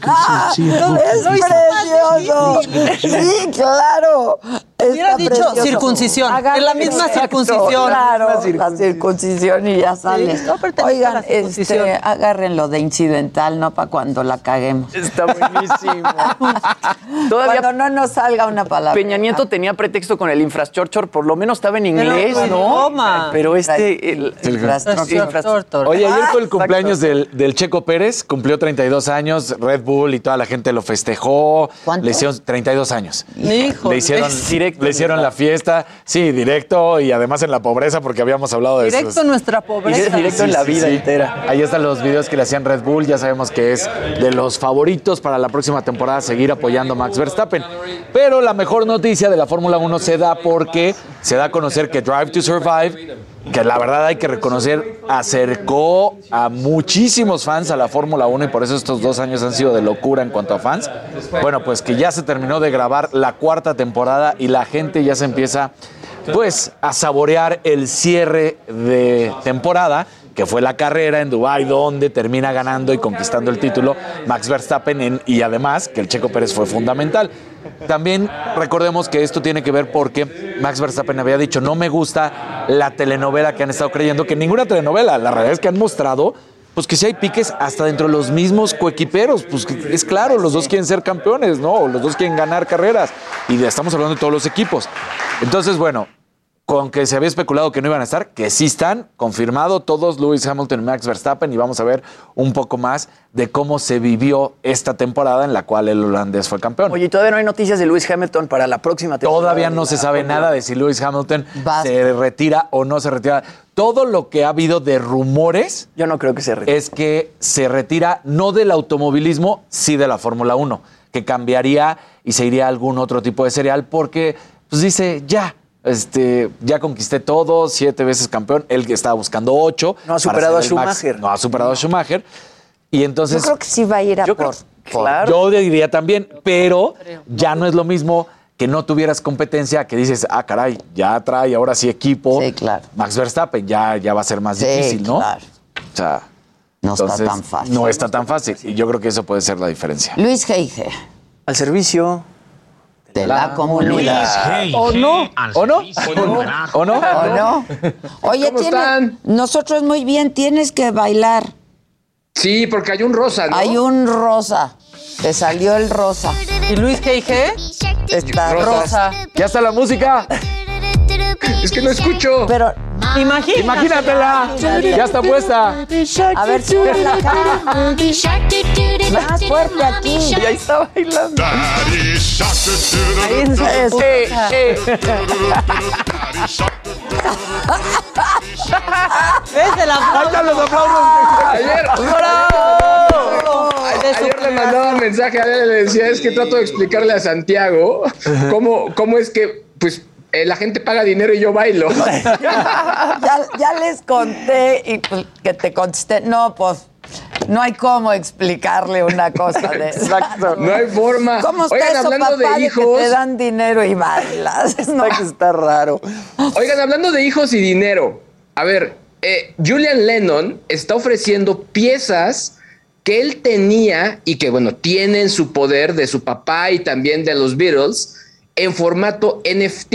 Es precioso. Sí, claro. Hubiera dicho precioso. circuncisión, Agarren- es la misma Exacto, circuncisión. Claro, la circuncisión y ya sale. pertenece a Oigan, la circuncisión. este, agárrenlo de incidental, no para cuando la caguemos. Está buenísimo. Todavía Cuando no nos salga una palabra. Peña Nieto tenía pretexto con el infrastructure, por lo menos estaba en inglés, Pero, ¿no? toma. Pero este... El, Infrastructura. Oye, ayer fue el Exacto. cumpleaños del, del Checo Pérez, cumplió 32 años, Red Bull y toda la gente lo festejó. ¿Cuánto? Le hicieron 32 años. Híjole. Le hicieron, Directo Directo. Le hicieron la fiesta. Sí, directo y además en la pobreza porque habíamos hablado de Directo eso. en nuestra pobreza. Directo en la vida entera. Ahí están los videos que le hacían Red Bull. Ya sabemos que es de los favoritos para la próxima temporada seguir apoyando a Max Verstappen. Pero la mejor noticia de la Fórmula 1 se da porque se da a conocer que Drive to Survive, que la verdad hay que reconocer, acercó a muchísimos fans a la Fórmula 1 y por eso estos dos años han sido de locura en cuanto a fans. Bueno, pues que ya se terminó de grabar la cuarta temporada y la gente ya se empieza pues a saborear el cierre de temporada, que fue la carrera en Dubái, donde termina ganando y conquistando el título Max Verstappen en- y además que el Checo Pérez fue fundamental. También recordemos que esto tiene que ver porque Max Verstappen había dicho, no me gusta la telenovela que han estado creyendo, que ninguna telenovela, la realidad es que han mostrado pues que si hay piques hasta dentro de los mismos coequiperos, pues es claro, los dos quieren ser campeones, ¿no? Los dos quieren ganar carreras. Y estamos hablando de todos los equipos. Entonces, bueno, con que se había especulado que no iban a estar, que sí están, confirmado todos, Lewis Hamilton y Max Verstappen, y vamos a ver un poco más de cómo se vivió esta temporada en la cual el holandés fue campeón. Oye, ¿y todavía no hay noticias de Lewis Hamilton para la próxima temporada. Todavía no se sabe nada de si Lewis Hamilton se retira o no se retira. Todo lo que ha habido de rumores. Yo no creo que se retire. Es que se retira no del automovilismo, sí de la Fórmula 1, que cambiaría y se iría a algún otro tipo de serial porque, pues dice, ya. Este, ya conquisté todo, siete veces campeón. Él que estaba buscando ocho. No ha superado a max- Schumacher. no ha superado a Schumacher. Y entonces. Yo creo que sí va a ir a Yo por. creo- por- Yo diría también, pero ya no es lo mismo que no tuvieras competencia, que dices, ah, caray, ya trae ahora sí equipo. Sí, claro. Max Verstappen, ya, ya va a ser más Sí, difícil, ¿no? claro. O sea, No está tan fácil. No está tan fácil. Y yo creo que eso puede ser la diferencia. Luis Geige. Al servicio de la, comunidad. ¿O no? ¿O no? ¿O no? ¿O no? Oye, ¿Cómo tiene- están? nosotros muy bien, tienes que bailar. Sí, porque hay un rosa, ¿no? Hay un rosa. Te salió el rosa. ¿Y Luis Geige? Está Rosa. rosa. Ya está la música. Es que no escucho. Pero Imagínatela. Imagínatela. Ya está puesta. A ver, súbela acá. Más fuerte aquí. Y ahí está bailando. Ahí su Eso. puta. ¿Ves el Ahí están los aplausos. Ayer, ayer le mandaba un mensaje a él, le decía, es que trato de explicarle a Santiago cómo, cómo es que, pues, eh, la gente paga dinero y yo bailo. ya, ya les conté y pues, que te contesté. No, pues no hay cómo explicarle una cosa de esa. Exacto. No hay forma. ¿Cómo está Oigan, eso, hablando de papá, de, que hijos- te dan dinero y bailas? No. Está que está raro. Oigan, hablando de hijos y dinero, a ver, eh, Julian Lennon está ofreciendo piezas que él tenía y que, bueno, tienen su poder de su papá y también de los Beatles en formato NFT.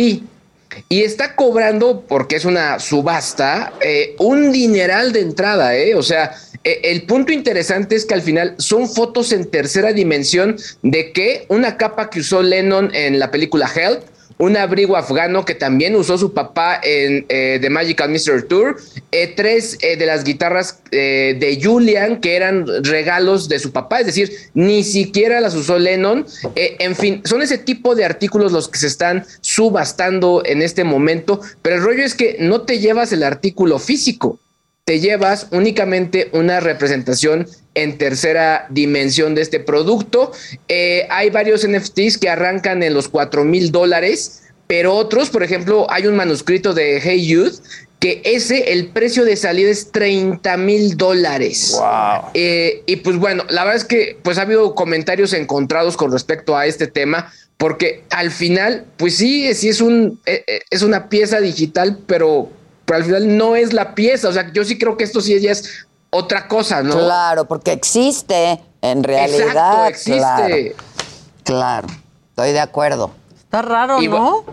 Y está cobrando, porque es una subasta, eh, un dineral de entrada, ¿eh? O sea, eh, el punto interesante es que al final son fotos en tercera dimensión de que una capa que usó Lennon en la película Help, un abrigo afgano que también usó su papá en eh, The Magical Mystery Tour, eh, tres eh, de las guitarras eh, de Julian que eran regalos de su papá, es decir, ni siquiera las usó Lennon. Eh, en fin, son ese tipo de artículos los que se están subastando en este momento, pero el rollo es que no te llevas el artículo físico, te llevas únicamente una representación en tercera dimensión de este producto. Eh, hay varios NFTs que arrancan en los 4 mil dólares, pero otros, por ejemplo, hay un manuscrito de Hey Youth que ese, el precio de salida es 30 mil dólares. Eh, y pues bueno, la verdad es que pues ha habido comentarios encontrados con respecto a este tema, porque al final, pues sí, sí es un eh, es una pieza digital, pero, pero al final no es la pieza. O sea, yo sí creo que esto sí ya es otra cosa, ¿no? Claro, porque existe en realidad. Exacto, existe. Claro, claro. estoy de acuerdo. Está raro, Y ¿no?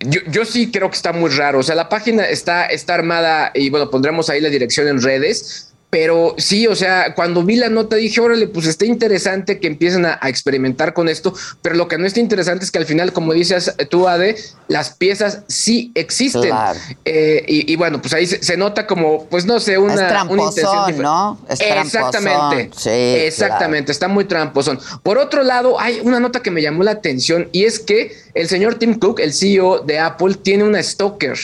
Yo, yo sí creo que está muy raro. O sea, la página está, está armada y bueno, pondremos ahí la dirección en redes. Pero sí, o sea, cuando vi la nota dije, órale, pues está interesante que empiecen a, a experimentar con esto, pero lo que no está interesante es que al final, como dices tú, Ade, las piezas sí existen. Claro. Eh, y, y bueno, pues ahí se, se nota como, pues no sé, una, Es una intención. ¿no? Es Exactamente. Sí, Exactamente, está muy tramposón. Por otro lado, hay una nota que me llamó la atención y es que el señor Tim Cook, el CEO de Apple, tiene una stalker.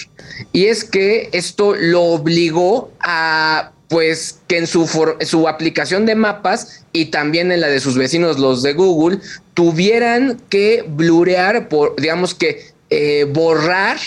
Y es que esto lo obligó a pues que en su, su aplicación de mapas y también en la de sus vecinos, los de Google, tuvieran que blurear, por, digamos que eh, borrar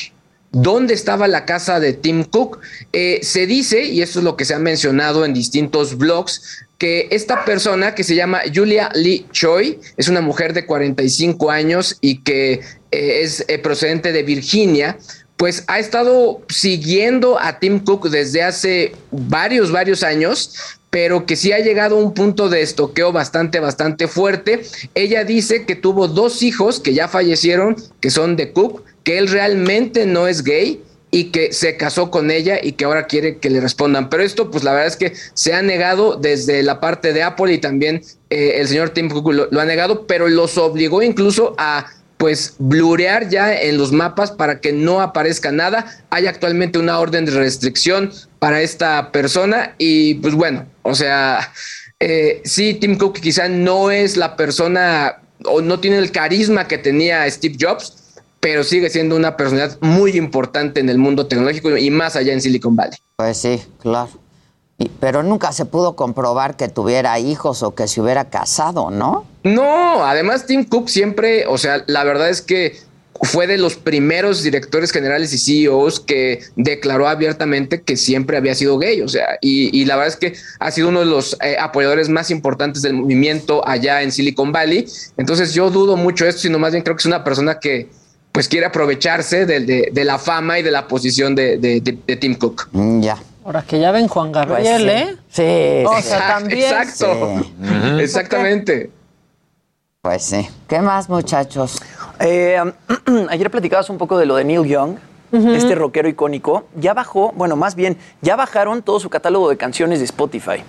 dónde estaba la casa de Tim Cook. Eh, se dice, y eso es lo que se ha mencionado en distintos blogs, que esta persona que se llama Julia Lee Choi es una mujer de 45 años y que eh, es procedente de Virginia, pues ha estado siguiendo a Tim Cook desde hace varios, varios años, pero que sí ha llegado a un punto de estoqueo bastante, bastante fuerte. Ella dice que tuvo dos hijos que ya fallecieron, que son de Cook, que él realmente no es gay y que se casó con ella y que ahora quiere que le respondan. Pero esto, pues la verdad es que se ha negado desde la parte de Apple y también eh, el señor Tim Cook lo, lo ha negado, pero los obligó incluso a pues blurear ya en los mapas para que no aparezca nada. Hay actualmente una orden de restricción para esta persona y pues bueno, o sea, eh, sí, Tim Cook quizá no es la persona o no tiene el carisma que tenía Steve Jobs, pero sigue siendo una personalidad muy importante en el mundo tecnológico y más allá en Silicon Valley. Pues sí, claro. Y- pero nunca se pudo comprobar que tuviera hijos o que se hubiera casado, ¿no? No, además Tim Cook siempre, o sea, la verdad es que fue de los primeros directores generales y CEOs que declaró abiertamente que siempre había sido gay, o sea, y, y la verdad es que ha sido uno de los eh, apoyadores más importantes del movimiento allá en Silicon Valley. Entonces yo dudo mucho esto, sino más bien creo que es una persona que pues quiere aprovecharse de, de- de la fama y de la posición de, de- de- de Tim Cook. Mm, Ya. Ahora que ya ven Juan Gabriel, sí. ¿eh? Sí. O sí. sea, también. Exacto. Sí. Exactamente. Pues sí. ¿Qué más, muchachos? Eh, ayer platicabas un poco de lo de Neil Young, este rockero icónico. Ya bajó, bueno, más bien, ya bajaron todo su catálogo de canciones de Spotify.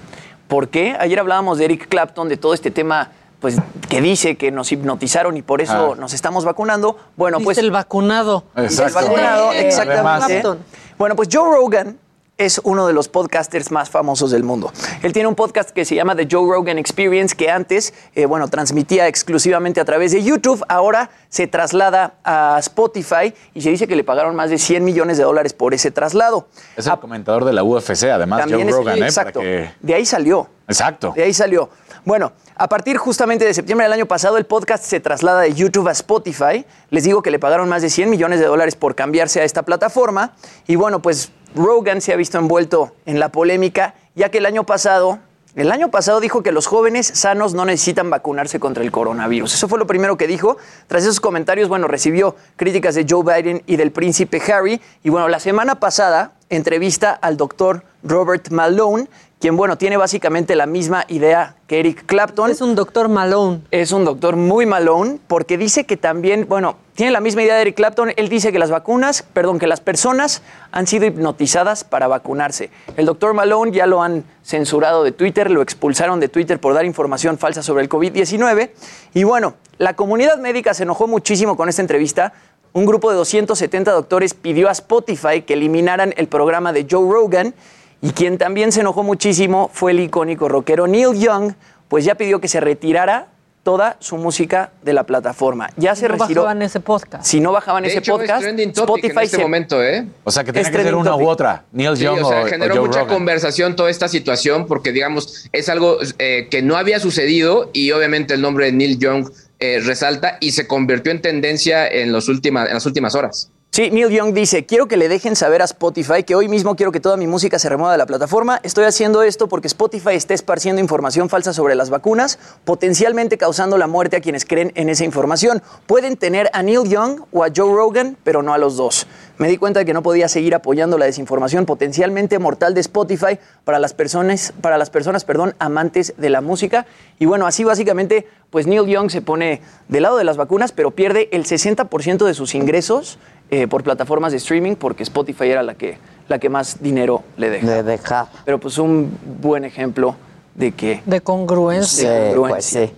¿Por qué? Ayer hablábamos de Eric Clapton, de todo este tema, pues, que dice que nos hipnotizaron y por eso Ah. nos estamos vacunando. Bueno, pues. Dice el vacunado. Dice el vacunado, exactamente. Clapton. Bueno, pues Joe Rogan es uno de los podcasters más famosos del mundo. Él tiene un podcast que se llama The Joe Rogan Experience, que antes, eh, bueno, transmitía exclusivamente a través de YouTube, ahora se traslada a Spotify y se dice que le pagaron más de 100 millones de dólares por ese traslado. Es el comentador de la UFC, además, Joe es- Rogan, ¿eh? exacto. Para que- De ahí salió. Exacto. De ahí salió. Bueno, a partir justamente de septiembre del año pasado, el podcast se traslada de YouTube a Spotify. Les digo que le pagaron más de 100 millones de dólares por cambiarse a esta plataforma. Y bueno, pues Rogan se ha visto envuelto en la polémica, ya que el año pasado, el año pasado dijo que los jóvenes sanos no necesitan vacunarse contra el coronavirus. Eso fue lo primero que dijo. Tras esos comentarios, bueno, recibió críticas de Joe Biden y del príncipe Harry. Y bueno, la semana pasada entrevista al doctor Robert Malone, quien, bueno, tiene básicamente la misma idea que Eric Clapton. Es un doctor Malone. Es un doctor muy Malone, porque dice que también, bueno, tiene la misma idea de Eric Clapton. Él dice que las vacunas, perdón, que las personas han sido hipnotizadas para vacunarse. El doctor Malone ya lo han censurado de Twitter, lo expulsaron de Twitter por dar información falsa sobre el COVID-19. Y bueno, la comunidad médica se enojó muchísimo con esta entrevista. Un grupo de 270 doctores pidió a Spotify que eliminaran el programa de Joe Rogan y quien también se enojó muchísimo fue el icónico rockero Neil Young, pues ya pidió que se retirara toda su música de la plataforma. Ya se no retiró. bajaban ese podcast. Si no bajaban De ese hecho, es podcast, trending topic Spotify en este se- momento, ¿eh? O sea, que Es tiene que ser una topic. u otra. Neil Sí, Young o sea, o, generó o Joe mucha Rogan. conversación toda esta situación porque, digamos, es algo eh, que no había sucedido y obviamente el nombre de Neil Young eh, resalta y se convirtió en tendencia en, los última- en las últimas horas. Sí, Neil Young dice, quiero que le dejen saber a Spotify que hoy mismo quiero que toda mi música se remueva de la plataforma. Estoy haciendo esto porque Spotify está esparciendo información falsa sobre las vacunas, potencialmente causando la muerte a quienes creen en esa información. Pueden tener a Neil Young o a Joe Rogan, pero no a los dos. Me di cuenta de que no podía seguir apoyando la desinformación potencialmente mortal de Spotify para las personas, para las personas, perdón, amantes de la música. Y bueno, así básicamente, pues Neil Young se pone del lado de las vacunas, pero pierde el 60% de sus ingresos eh, por plataformas de streaming porque Spotify era la que, la que más dinero le deja. Le deja. Pero pues un buen ejemplo de que... De congruencia. de congruencia.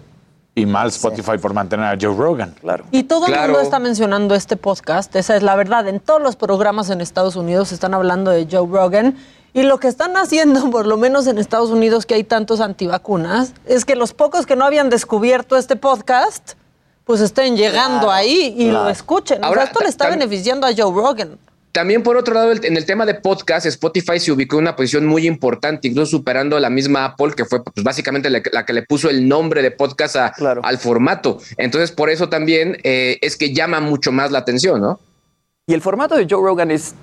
Y mal Spotify por mantener a Joe Rogan. Claro. Y todo el Claro. mundo está mencionando este podcast, esa es la verdad. En todos los programas en Estados Unidos están hablando de Joe Rogan. Y lo que están haciendo, por lo menos en Estados Unidos, que hay tantos antivacunas, es que los pocos que no habían descubierto este podcast, pues estén llegando Claro, ahí y claro. lo escuchen. Ahora, o sea, esto le está beneficiando a Joe Rogan. También, por otro lado, en el tema de podcast, Spotify se ubicó en una posición muy importante, incluso superando a la misma Apple, que fue pues, básicamente la, la que le puso el nombre de podcast a- al formato. Entonces, por eso también eh, es que llama mucho más la atención, ¿no? Y el formato de Joe Rogan es,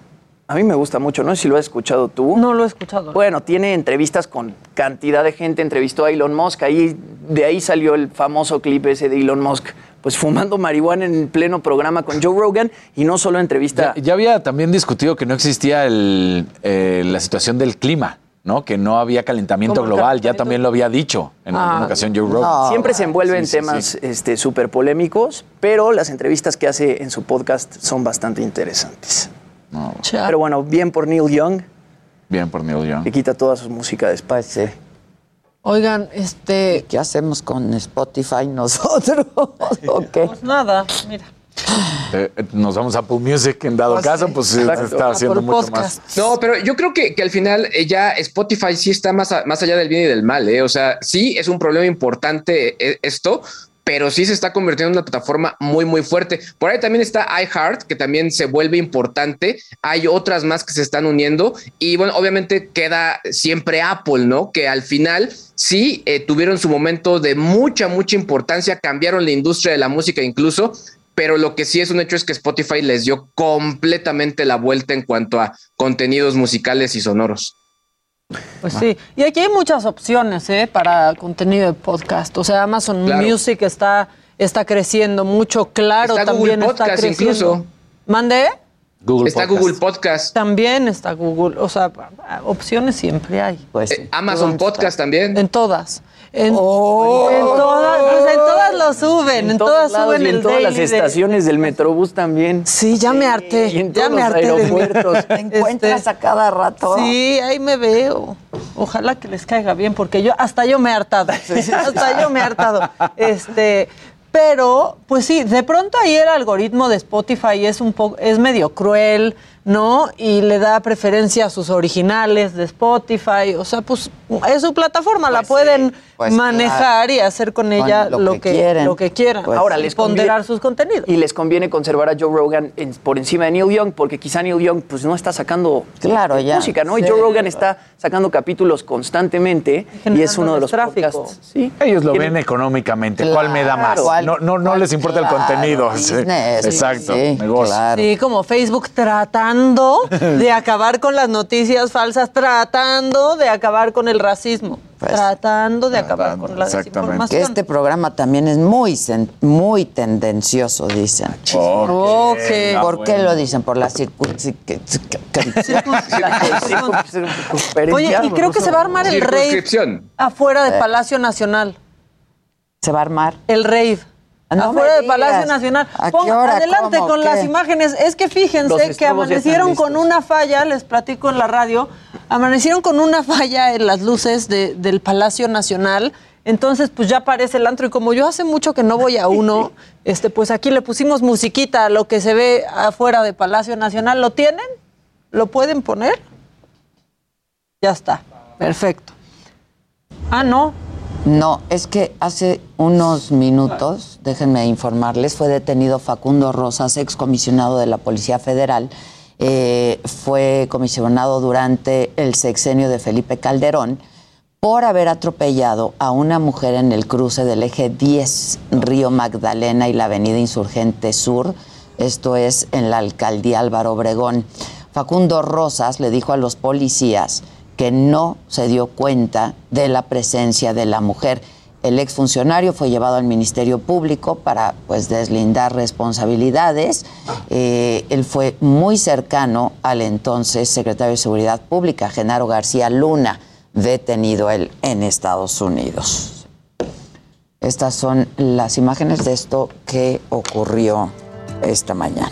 a mí me gusta mucho, no sé si lo has escuchado tú. No lo he escuchado. Bueno, tiene entrevistas con cantidad de gente, entrevistó a Elon Musk, ahí, de ahí salió el famoso clip ese de Elon Musk, pues fumando marihuana en pleno programa con Joe Rogan y no solo entrevista... Ya, ya había también discutido que no existía el, eh, la situación del clima, ¿no? Que no había calentamiento ¿Cómo el global. Ya también lo había dicho en Ah, alguna ocasión Joe Rogan. Siempre se envuelve en Sí, temas sí. este, súper polémicos, pero las entrevistas que hace en su podcast son bastante interesantes. Pero bueno, bien por Neil Young, Bien por Neil Young. que quita toda su música después. Sí. Oigan, este... ¿Qué hacemos con Spotify nosotros? ¿O qué? Pues nada, mira. Eh, eh, nos vamos a Apple Music en dado caso, pues Exacto. está haciendo mucho más. No, pero yo creo que, que al final eh, ya Spotify sí está más, a- más allá del bien y del mal. ¿eh? O sea, sí es un problema importante eh, esto, pero sí se está convirtiendo en una plataforma muy, muy fuerte. Por ahí también está iHeart, que también se vuelve importante. Hay otras más que se están uniendo. Y bueno, obviamente queda siempre Apple, ¿no? Que al final sí eh, tuvieron su momento de mucha, mucha importancia, cambiaron la industria de la música incluso. Pero lo que sí es un hecho es que Spotify les dio completamente la vuelta en cuanto a contenidos musicales y sonoros. Pues sí, y aquí hay muchas opciones ¿eh? para contenido de podcast. O sea, Amazon Claro. Music está, está creciendo mucho, claro, Está también Google está Podcast creciendo. incluso. ¿Mande? Google Está Google Podcast. También está Google, o sea, opciones siempre hay. Pues Eh, Amazon Podcast también. En todas. En, Oh. en todas, pues en todas lo suben, en, todas lados suben y en el todas las estaciones del Metrobús también. Sí, ya me harté. y en ya todos me los harté aeropuertos. ¿Te encuentras a cada rato? Sí, ahí me veo. Ojalá que les caiga bien, porque yo hasta yo me he hartado. hasta yo me he hartado. Este, pero, pues sí, de pronto ahí el algoritmo de Spotify es un poco, es medio cruel, ¿no? Y le da preferencia a sus originales de Spotify. O sea, pues es su plataforma, la pueden pues, manejar y hacer con ella lo lo, que que, quieren. lo que quieran. Pues Ahora les ponderar conviene- sus contenidos. Y les conviene conservar a Joe Rogan en- por encima de Neil Young, porque quizá Neil Young pues no está sacando Claro, ya. música, ¿no? Y. Joe Rogan está sacando capítulos constantemente y es uno de los podcasts. Sí. Ellos lo ven económicamente. ¿Cuál me da más? No, no, no les importa el contenido. Sí. business, Exacto. sí, negocio. claro. Sí, como Facebook tratando de acabar con las noticias falsas, tratando de acabar con el racismo, Pues, tratando de acabar con la Que desinformación. este programa también es muy, muy tendencioso, dicen. Ok. ¿Por qué lo dicen? Por la circunci- Oye, y creo que se va a armar el rave Circunscripción. afuera del Eh. Palacio Nacional. ¿Se va a armar? El rave. No afuera del Palacio. Nacional. ¿A qué Ponga- hora? adelante ¿Cómo? con ¿Qué? las imágenes. Es que fíjense que amanecieron con una falla, les platico en la radio, amanecieron con una falla en las luces de- del Palacio Nacional. Entonces, pues ya aparece el antro. Y como yo hace mucho que no voy a uno, este, pues aquí le pusimos musiquita a lo que se ve afuera de Palacio Nacional. ¿Lo tienen? ¿Lo pueden poner? Ya está. Perfecto. Ah, no. No, es que hace unos minutos, déjenme informarles, fue detenido Facundo Rosas, excomisionado de la Policía Federal. Eh, fue comisionado durante el sexenio de Felipe Calderón por haber atropellado a una mujer en el cruce del eje 10 Río Magdalena y la avenida Insurgente Sur. Esto es en la alcaldía Álvaro Obregón. Facundo Rosas le dijo a los policías que no se dio cuenta de la presencia de la mujer. El exfuncionario fue llevado al Ministerio Público para pues deslindar responsabilidades. Eh, él fue muy cercano al entonces secretario de Seguridad Pública, Genaro García Luna, detenido él en Estados Unidos. Estas son las imágenes de esto que ocurrió esta mañana.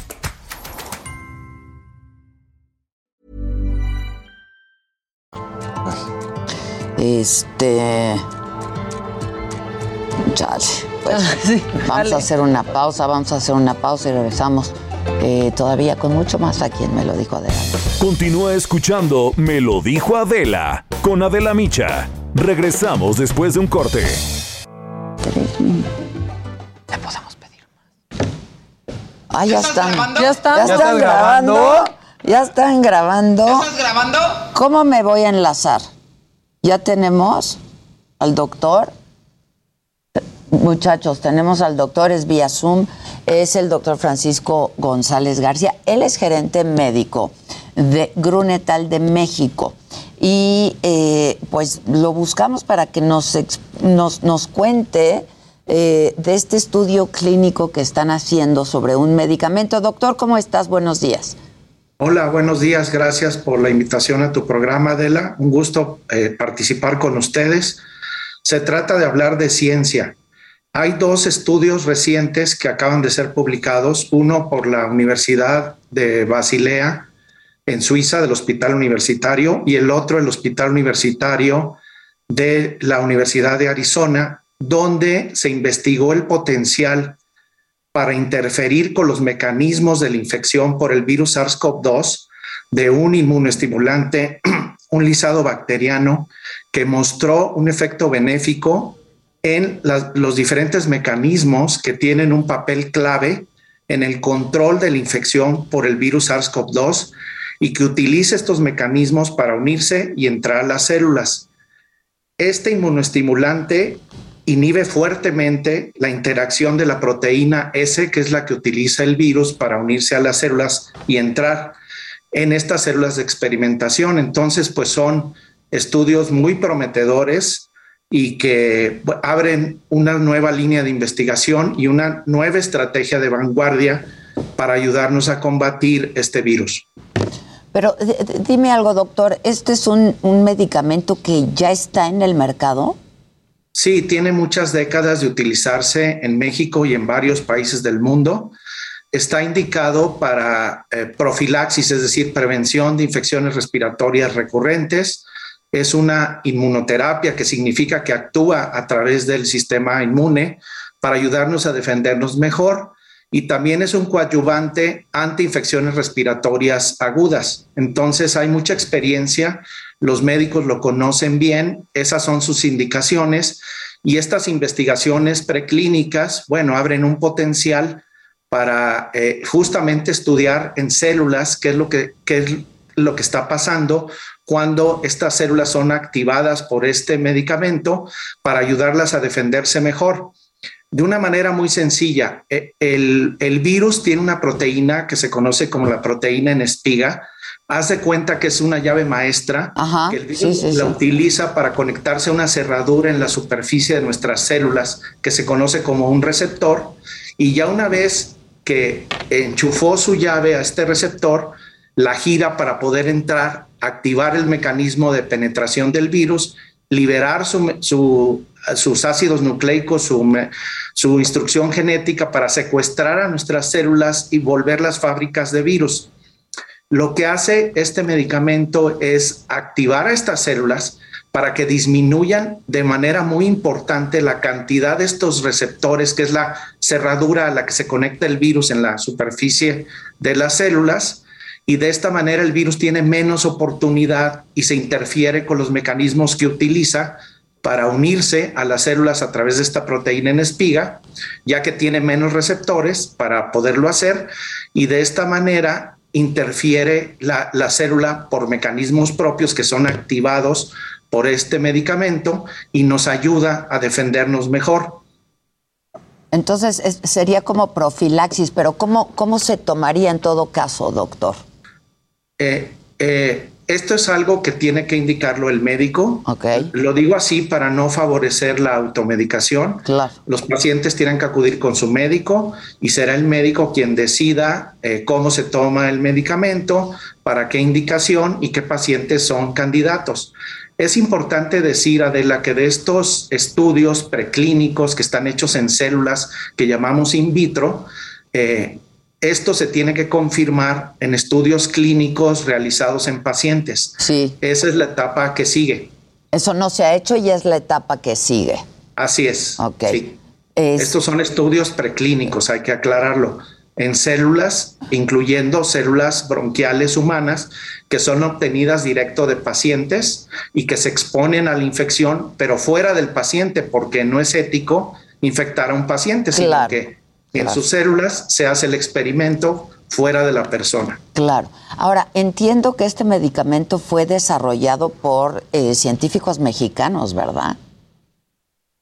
Este. Chale. Pues, vamos a hacer una pausa, vamos a hacer una pausa y regresamos eh, todavía con mucho más aquí en Me lo dijo Adela. Continúa escuchando Me lo dijo Adela con Adela Micha. Regresamos después de un corte. Le podemos pedir más. Ah, ya están. ¿Ya están? ¿Ya están grabando? ¿Ya están grabando? ¿Estás grabando? ¿Cómo me voy a enlazar? Ya tenemos al doctor. Muchachos, tenemos al doctor, es vía Zoom, es el doctor Francisco González García. Él es gerente médico de Grunetal de México. Y eh, pues lo buscamos para que nos, nos, nos cuente eh, de este estudio clínico que están haciendo sobre un medicamento. Doctor, ¿cómo estás? Buenos días. Hola, buenos días. Gracias por la invitación a tu programa, Adela. Un gusto eh, participar con ustedes. Se trata de hablar de ciencia. Hay dos estudios recientes que acaban de ser publicados, uno por la Universidad de Basilea en Suiza, del Hospital Universitario, y el otro el Hospital Universitario de la Universidad de Arizona, donde se investigó el potencial para interferir con los mecanismos de la infección por el virus SARS-CoV-2 de un inmunoestimulante, un lisado bacteriano, que mostró un efecto benéfico en los diferentes mecanismos que tienen un papel clave en el control de la infección por el virus SARS-CoV-2 y que utiliza estos mecanismos para unirse y entrar a las células. Este inmunoestimulante inhibe fuertemente la interacción de la proteína S, que es la que utiliza el virus para unirse a las células y entrar en estas células de experimentación. Entonces, pues son estudios muy prometedores y que abren una nueva línea de investigación y una nueva estrategia de vanguardia para ayudarnos a combatir este virus. Pero dime algo, doctor, ¿este es un, un medicamento que ya está en el mercado? Sí, tiene muchas décadas de utilizarse en México y en varios países del mundo. Está indicado para eh, profilaxis, es decir, prevención de infecciones respiratorias recurrentes. Es una inmunoterapia que significa que actúa a través del sistema inmune para ayudarnos a defendernos mejor y también es un coadyuvante ante infecciones respiratorias agudas. Entonces hay mucha experiencia, los médicos lo conocen bien, esas son sus indicaciones y estas investigaciones preclínicas, bueno, abren un potencial para eh, justamente estudiar en células qué es lo que, qué es lo que está pasando cuando estas células son activadas por este medicamento para ayudarlas a defenderse mejor. De una manera muy sencilla, eh, el, el virus tiene una proteína que se conoce como la proteína en espiga. Haz de cuenta que es una llave maestra que el virus sí, sí, la sí. utiliza para conectarse a una cerradura en la superficie de nuestras células que se conoce como un receptor. Y ya una vez que enchufó su llave a este receptor, la gira para poder entrar, activar el mecanismo de penetración del virus, liberar su- su- sus ácidos nucleicos, su, su instrucción genética para secuestrar a nuestras células y volverlas fábricas de virus. Lo que hace este medicamento es activar a estas células para que disminuyan de manera muy importante la cantidad de estos receptores, que es la cerradura a la que se conecta el virus en la superficie de las células, y de esta manera el virus tiene menos oportunidad y se interfiere con los mecanismos que utiliza para unirse a las células a través de esta proteína en espiga, ya que tiene menos receptores para poderlo hacer, y de esta manera interfiere la, la célula por mecanismos propios que son activados por este medicamento y nos ayuda a defendernos mejor. Entonces es- sería como profilaxis, pero ¿cómo, ¿cómo se tomaría en todo caso, doctor? Eh, Eh, esto es algo que tiene que indicarlo el médico. Lo digo así para no favorecer la automedicación. Los pacientes tienen que acudir con su médico y será el médico quien decida eh, cómo se toma el medicamento, para qué indicación y qué pacientes son candidatos. Es importante decir, Adela, que de estos estudios preclínicos que están hechos en células que llamamos in vitro, eh, esto se tiene que confirmar en estudios clínicos realizados en pacientes. Sí. Esa es la etapa que sigue. Eso no se ha hecho y es la etapa que sigue. Así es. Ok. Estos son estudios preclínicos, hay que aclararlo, en células, incluyendo células bronquiales humanas, que son obtenidas directo de pacientes y que se exponen a la infección, pero fuera del paciente, porque no es ético infectar a un paciente, sino que en sus células se hace el experimento fuera de la persona. Claro. Ahora, entiendo que este medicamento fue desarrollado por eh, científicos mexicanos, ¿verdad?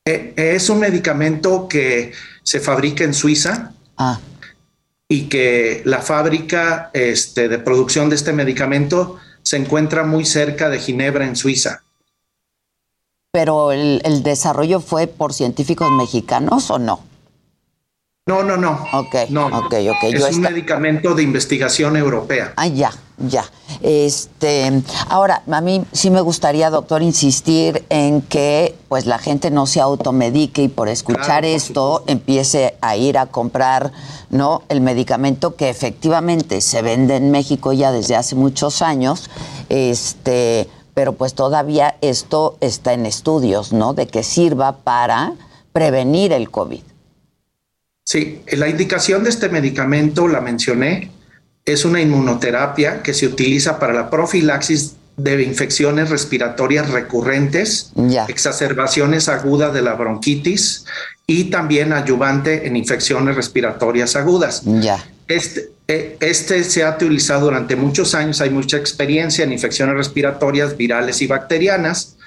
Eh, es un medicamento que se fabrica en Suiza. Ah. Y que la fábrica este, de producción de este medicamento se encuentra muy cerca de Ginebra, en Suiza. ¿Pero el desarrollo fue por científicos mexicanos o no? No, no, no. Ok, no, ok, ok. Es un medicamento de investigación europea. Ah, ya, ya. Este, ahora, a mí sí me gustaría, doctor, insistir en que pues la gente no se automedique y por escuchar esto empiece a ir a comprar, ¿no? El medicamento que efectivamente se vende en México ya desde hace muchos años. Este, pero pues todavía esto está en estudios, ¿no? De que sirva para prevenir el COVID. Sí, la indicación de este medicamento, la mencioné, es una inmunoterapia que se utiliza para la profilaxis de infecciones respiratorias recurrentes, exacerbaciones agudas de la bronquitis y también ayudante en infecciones respiratorias agudas. Este, e, este se ha utilizado durante muchos años, hay mucha experiencia en infecciones respiratorias virales y bacterianas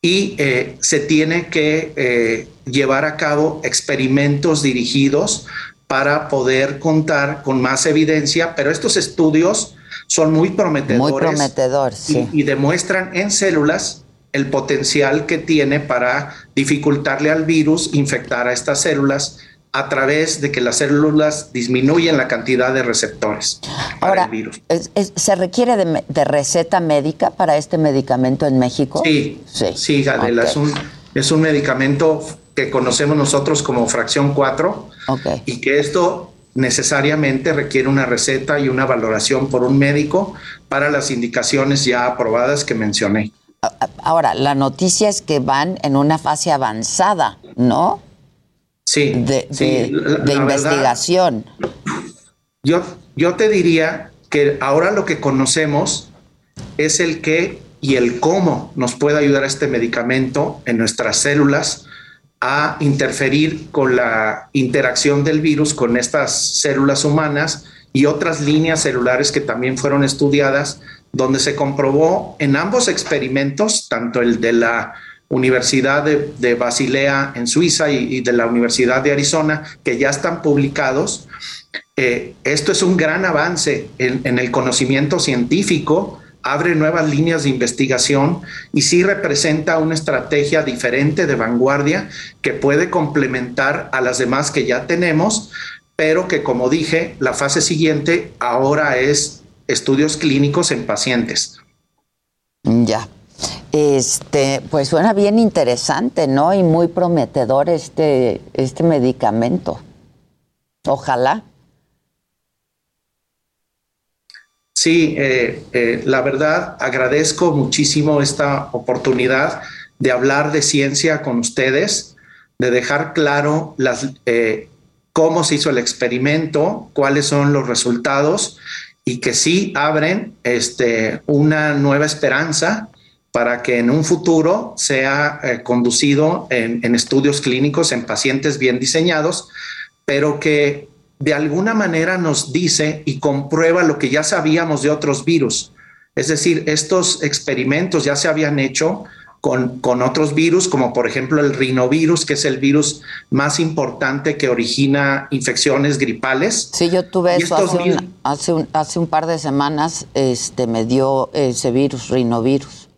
y eh, se tiene que eh, llevar a cabo experimentos dirigidos para poder contar con más evidencia, pero estos estudios son muy prometedores. Muy prometedores, y demuestran en células el potencial que tiene para dificultarle al virus infectar a estas células a través de que las células disminuyen la cantidad de receptores para el virus. ¿Se requiere de, receta médica para este medicamento en México? Sí, sí, sí es, un, es un medicamento que conocemos nosotros como fracción 4 y que esto necesariamente requiere una receta y una valoración por un médico para las indicaciones ya aprobadas que mencioné. Ahora, la noticia es que van en una fase avanzada, ¿no? sí, de, investigación. yo, yo te diría que ahora lo que conocemos es el qué y el cómo nos puede ayudar este medicamento en nuestras células a interferir con la interacción del virus con estas células humanas y otras líneas celulares que también fueron estudiadas, donde se comprobó en ambos experimentos, tanto el de la Universidad de, Basilea en Suiza y, de la Universidad de Arizona, que ya están publicados. Eh, esto es un gran avance en, el conocimiento científico, abre nuevas líneas de investigación y sí representa una estrategia diferente de vanguardia que puede complementar a las demás que ya tenemos, pero que como dije, la fase siguiente ahora es estudios clínicos en pacientes. Ya, este, pues suena bien interesante, ¿no? Y muy prometedor este, este medicamento. Ojalá. Sí, eh, eh, la verdad agradezco muchísimo esta oportunidad de hablar de ciencia con ustedes, de dejar claro eh, cómo se hizo el experimento, cuáles son los resultados y que sí abren este, una nueva esperanza para que en un futuro sea eh, conducido en, estudios clínicos en pacientes bien diseñados, pero que de alguna manera nos dice y comprueba lo que ya sabíamos de otros virus. Es decir, estos experimentos ya se habían hecho con, con, otros virus, como por ejemplo el rinovirus, que es el virus más importante que origina infecciones gripales. Sí, yo tuve eso hace un, hace, un, hace un, par de semanas, este, me dio ese virus, rinovirus.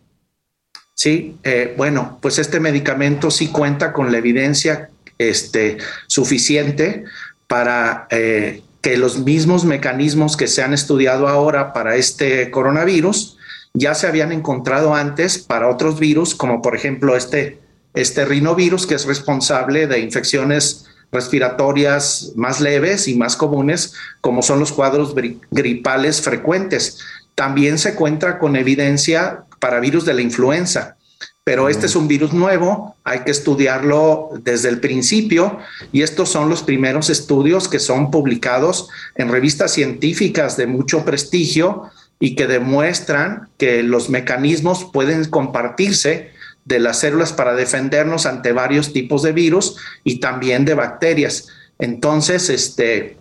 Sí, eh, bueno, pues este medicamento sí cuenta con la evidencia este, suficiente para eh, que los mismos mecanismos que se han estudiado ahora para este coronavirus, ya se habían encontrado antes para otros virus, como por ejemplo este, este rinovirus, que es responsable de infecciones respiratorias más leves y más comunes, como son los cuadros gripales frecuentes. También se encuentra con evidencia para virus de la influenza, pero este es un virus nuevo, hay que estudiarlo desde el principio y estos son los primeros estudios que son publicados en revistas científicas de mucho prestigio y que demuestran que los mecanismos pueden compartirse de las células para defendernos ante varios tipos de virus y también de bacterias. Entonces, este,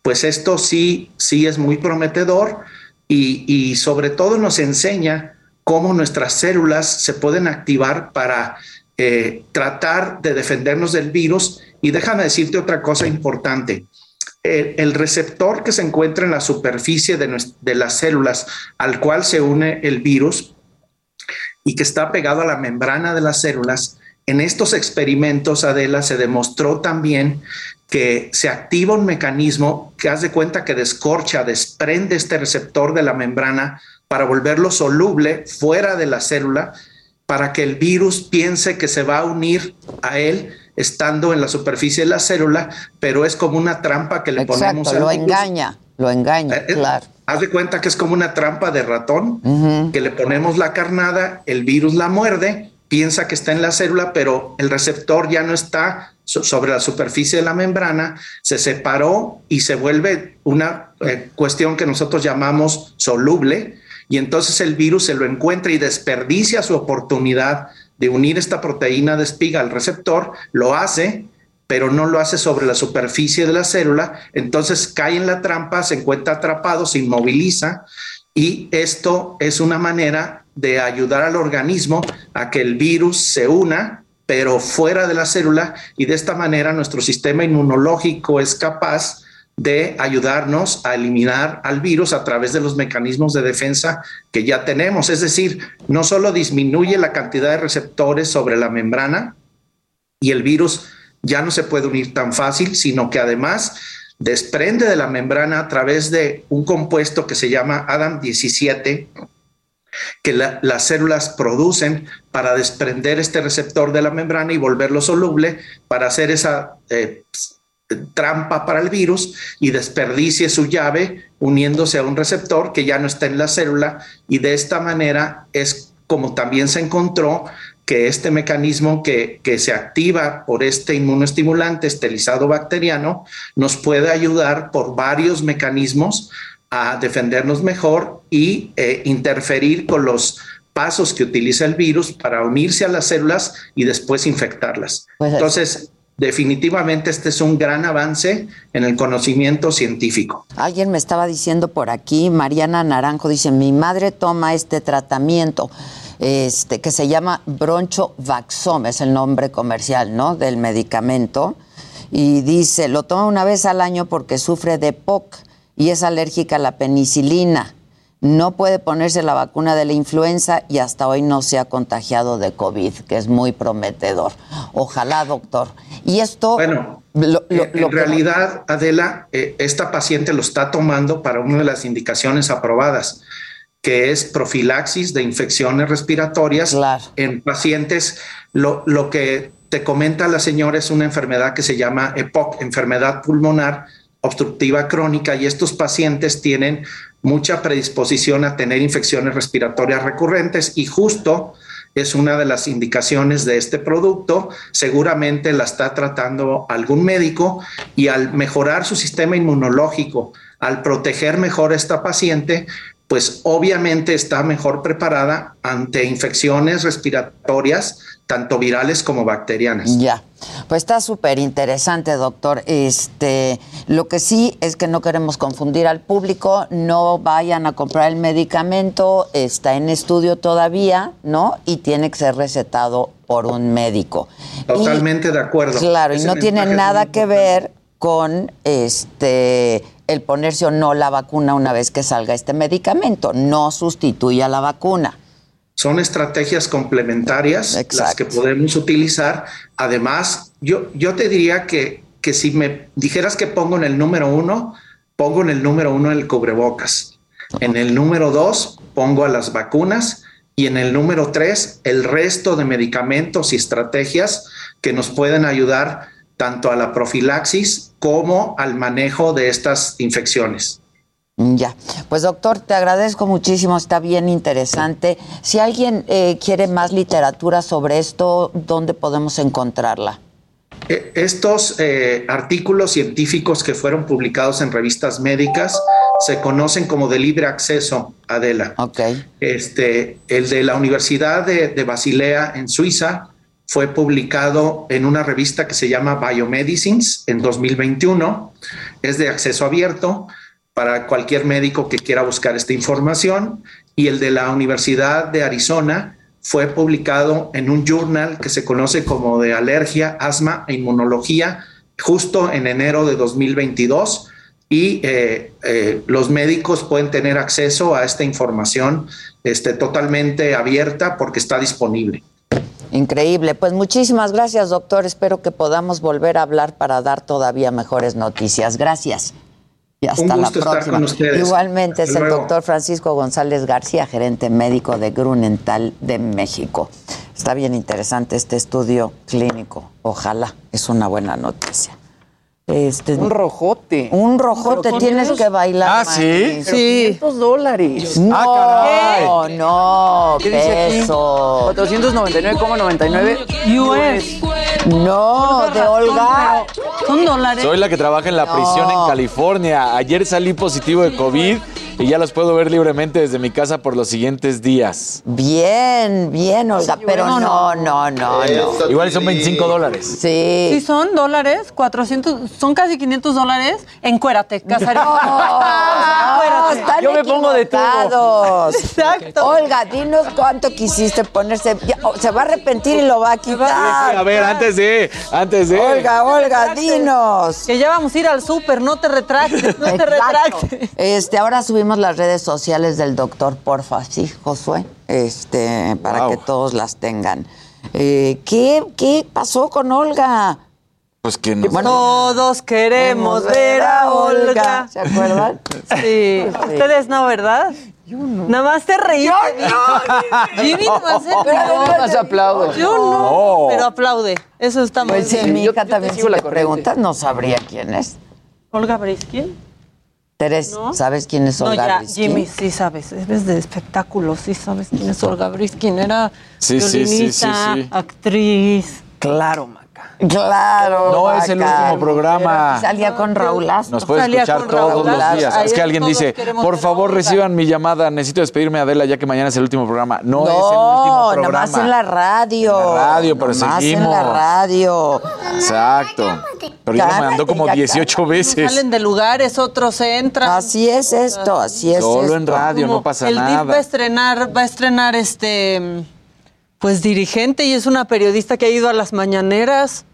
pues esto sí, sí es muy prometedor y, sobre todo nos enseña cómo nuestras células se pueden activar para eh, tratar de defendernos del virus. Y déjame decirte otra cosa importante el, receptor que se encuentra en la superficie de, las células al cual se une el virus y que está pegado a la membrana de las células, en estos experimentos, Adela, se demostró también que se activa un mecanismo que haz de cuenta que descorcha, desprende este receptor de la membrana para volverlo soluble fuera de la célula, para que el virus piense que se va a unir a él estando en la superficie de la célula, pero es como una trampa que le ponemos al lo engaña, lo engaña, eh, eh, claro. Haz de cuenta que es como una trampa de ratón, que le ponemos la carnada, el virus la muerde, piensa que está en la célula, pero el receptor ya no está sobre la superficie de la membrana, se separó y se vuelve una eh, cuestión que nosotros llamamos soluble, y entonces el virus se lo encuentra y desperdicia su oportunidad de unir esta proteína de espiga al receptor, lo hace, pero no lo hace sobre la superficie de la célula, entonces cae en la trampa, se encuentra atrapado, se inmoviliza y esto es una manera de ayudar al organismo a que el virus se una, pero fuera de la célula y de esta manera nuestro sistema inmunológico es capaz de ayudarnos a eliminar al virus a través de los mecanismos de defensa que ya tenemos. Es decir, no solo disminuye la cantidad de receptores sobre la membrana y el virus ya no se puede unir tan fácil, sino que además desprende de la membrana a través de un compuesto que se llama ADAM17, que las células producen para desprender este receptor de la membrana y volverlo soluble para hacer esa eh, trampa para el virus y desperdicie su llave uniéndose a un receptor que ya no está en la célula y de esta manera es como también se encontró que este mecanismo que, que se activa por este inmunoestimulante estelizado bacteriano nos puede ayudar por varios mecanismos a defendernos mejor y eh, interferir con los pasos que utiliza el virus para unirse a las células y después infectarlas. Pues Entonces, definitivamente este es un gran avance en el conocimiento científico. Alguien me estaba diciendo por aquí, Mariana Naranjo dice, mi madre toma este tratamiento. Este, que se llama Broncho Vaxom, es el nombre comercial, ¿no? Del medicamento. Y dice, lo toma una vez al año porque sufre de POC y es alérgica a la penicilina no puede ponerse la vacuna de la influenza y hasta hoy no se ha contagiado de COVID, que es muy prometedor. Ojalá, doctor. Y esto... Bueno, eh, en realidad, Adela, eh, esta paciente lo está tomando para una de las indicaciones aprobadas, que es profilaxis de infecciones respiratorias en pacientes. Lo, lo que te comenta la señora es una enfermedad que se llama EPOC, enfermedad pulmonar obstructiva crónica, y estos pacientes tienen mucha predisposición a tener infecciones respiratorias recurrentes y justo es una de las indicaciones de este producto. Seguramente la está tratando algún médico y al mejorar su sistema inmunológico, al proteger mejor a esta paciente, pues obviamente está mejor preparada ante infecciones respiratorias, tanto virales como bacterianas. Ya, pues está súper interesante, doctor. Este, lo que sí es que no queremos confundir al público, no vayan a comprar el medicamento, está en estudio todavía, ¿no? Y tiene que ser recetado por un médico. Totalmente Y- de acuerdo. Claro, y no tiene nada que ver con este el ponerse o no la vacuna una vez que salga este medicamento, no sustituye a la vacuna. Son estrategias complementarias las que podemos utilizar. Además, yo, yo te diría que, que si me dijeras que pongo en el número uno, pongo en el número uno el cubrebocas. En el número dos, pongo a las vacunas. Y en el número tres, el resto de medicamentos y estrategias que nos pueden ayudar tanto a la profilaxis como al manejo de estas infecciones. Ya, pues doctor, te agradezco muchísimo, está bien interesante. Si alguien eh, quiere más literatura sobre esto, ¿dónde podemos encontrarla? Eh, Estos eh, artículos científicos que fueron publicados en revistas médicas se conocen como de libre acceso, Adela. Este, el de la Universidad de, de Basilea en Suiza fue publicado en una revista que se llama Biomedicines en 2021. Es de acceso abierto para cualquier médico que quiera buscar esta información. Y el de la Universidad de Arizona fue publicado en un journal que se conoce como de alergia, asma e inmunología, justo en enero de 2022. Y eh, eh, los médicos pueden tener acceso a esta información este, totalmente abierta porque está disponible. Increíble. Pues muchísimas gracias, doctor. Espero que podamos volver a hablar para dar todavía mejores noticias. Gracias. Y hasta Un la estar próxima. con ustedes. Igualmente es el doctor Francisco González García, gerente médico de Grunenthal de México. Está bien interesante este estudio clínico. Ojalá. Es una buena noticia. Este, Un rojote. Un rojote, tienes ¿500? que bailar. Ah, ¿sí? Sí. 500 dólares. No, Ah, caray. no, ¿Qué pesos. 499,99 US. No, de Olga. Son dólares. Soy la que trabaja en la No. prisión en California. Ayer salí positivo de COVID y ya los puedo ver libremente desde mi casa por los siguientes días. Bien, bien, Olga, pero no, no, no, no. Igual son 25 dólares. Sí. Sí, son dólares, 400, son casi 500 dólares. Encuérate, Casarín. No, están Yo me pongo de equivocados. Exacto. Olga, dinos cuánto quisiste ponerse. ya, oh, se va a arrepentir y lo va a quitar. A ver, antes de, antes de. Olga, Olga, dinos. Que ya vamos a ir al súper, no te retractes, no te retractes. Este, ahora subimos las redes sociales del doctor, porfa, sí, Josué, este, para Wow. que todos las tengan. Eh, ¿qué, ¿Qué pasó con Olga? Pues que no. Todos queremos ver a Olga. ¿Se acuerdan? Sí. Ustedes no, ¿verdad? Yo no. Nada más te reíste. Jimmy nomás se Nada más aplaudo. Yo no. No. Pero aplaude. Eso está muy Pues sí, bien. mi Yo- hija yo también si la le preguntas no sabría quién es. Olga Briskin. Teres, ¿No? ¿sabes quién es No, Olga ya, Briskin? Jimmy, sí sabes. Eres de espectáculos, sí sabes quién es Olga Briskin. Era Sí, sí, sí, violinista, sí, sí. actriz. Claro, Maca. Claro. No es el último programa. Salía con Raúl Astro. Nos puede escuchar todos Raúl los días. Ahí Es que alguien dice, por a favor Olga". reciban mi llamada, necesito despedirme Adela ya que mañana es el último programa. No, es el último No, programa. nada más en la radio. En la radio, pero Nomás seguimos. en la radio. Exacto. Pero ya me mandó como ya 18 veces. Salen de lugares, otros entran. Así es esto, así es Solo esto. en radio, Como no pasa el DIF va a nada. estrenar, va a estrenar este pues dirigente y es una periodista que ha ido a las mañaneras.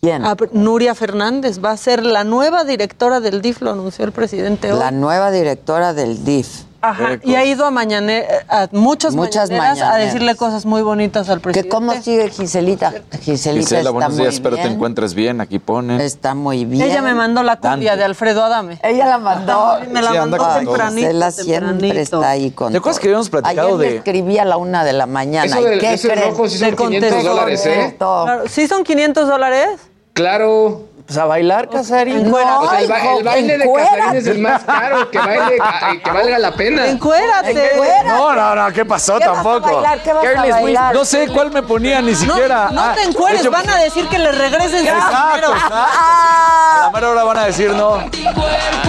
¿Quién? A- Nuria Fernández va a ser la nueva directora del DIF, lo anunció el presidente hoy. La nueva directora del DIF. Ajá, y ha ido a, mañane- a muchas, Muchas mañaneras, a mañaneras. decirle cosas muy bonitas al ¿Que presidente. ¿Cómo sigue Giselita? Giselita Gisela, está buenos muy días, espero te bien. encuentres bien. Aquí ponen. Está muy bien. Ella me mandó la cumbia de Alfredo Adame. Ella la mandó. Me la Sí, mandó tempranito. Gisela siempre tempranito. está ahí con ¿Te acuerdas que habíamos platicado Ayer de- escribí a la una de la mañana. Eso ¿Y del- qué ese creen? rojo sí son Te 500 contestó. dólares, ¿eh? Claro, ¿Sí son 500 dólares? Claro. Pues a bailar, Casarín. No, O sea, el, ba- el baile de. Casarín es el más caro, que, baile, a- que valga la pena. Encuérate. Encuérate. No, no, no, ¿qué pasó ¿Qué vas a tampoco? bailar? ¿Qué vas a bailar? No sé cuál me ponía ni No, siquiera. no Ah, te encueres, hecho, van a decir que le regresen su Exacto, exacto. Ah, mera hora van a decir no.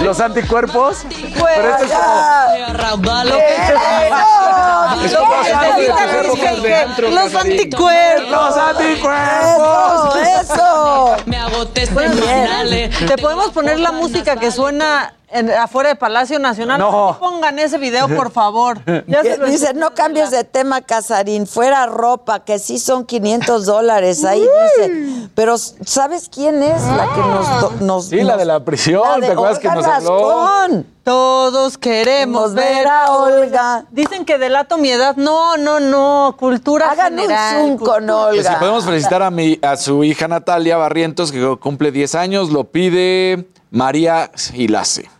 Los anticuerpos. Pero esto es como. Los anticuerpos. Los anticuerpos. Eso. Me agoté Te podemos poner la música que suena en- afuera de Palacio Nacional. No. Pongan ese video, por favor. Ya se lo Dice, no cambies de tema, Casarín, fuera ropa, que sí son 500 dólares. Ahí dice. Pero, ¿sabes quién es la que nos... do- nos Sí, la de la prisión, ¿te acuerdas que nos habló? Rascón. Todos queremos ver a Olga. Dicen que delato mi edad. No, no, no. Cultura Hagan un zoom con Olga. si podemos felicitar a, mi, a su hija Natalia Barrientos, que cumple 10 años, lo pide María Hilase.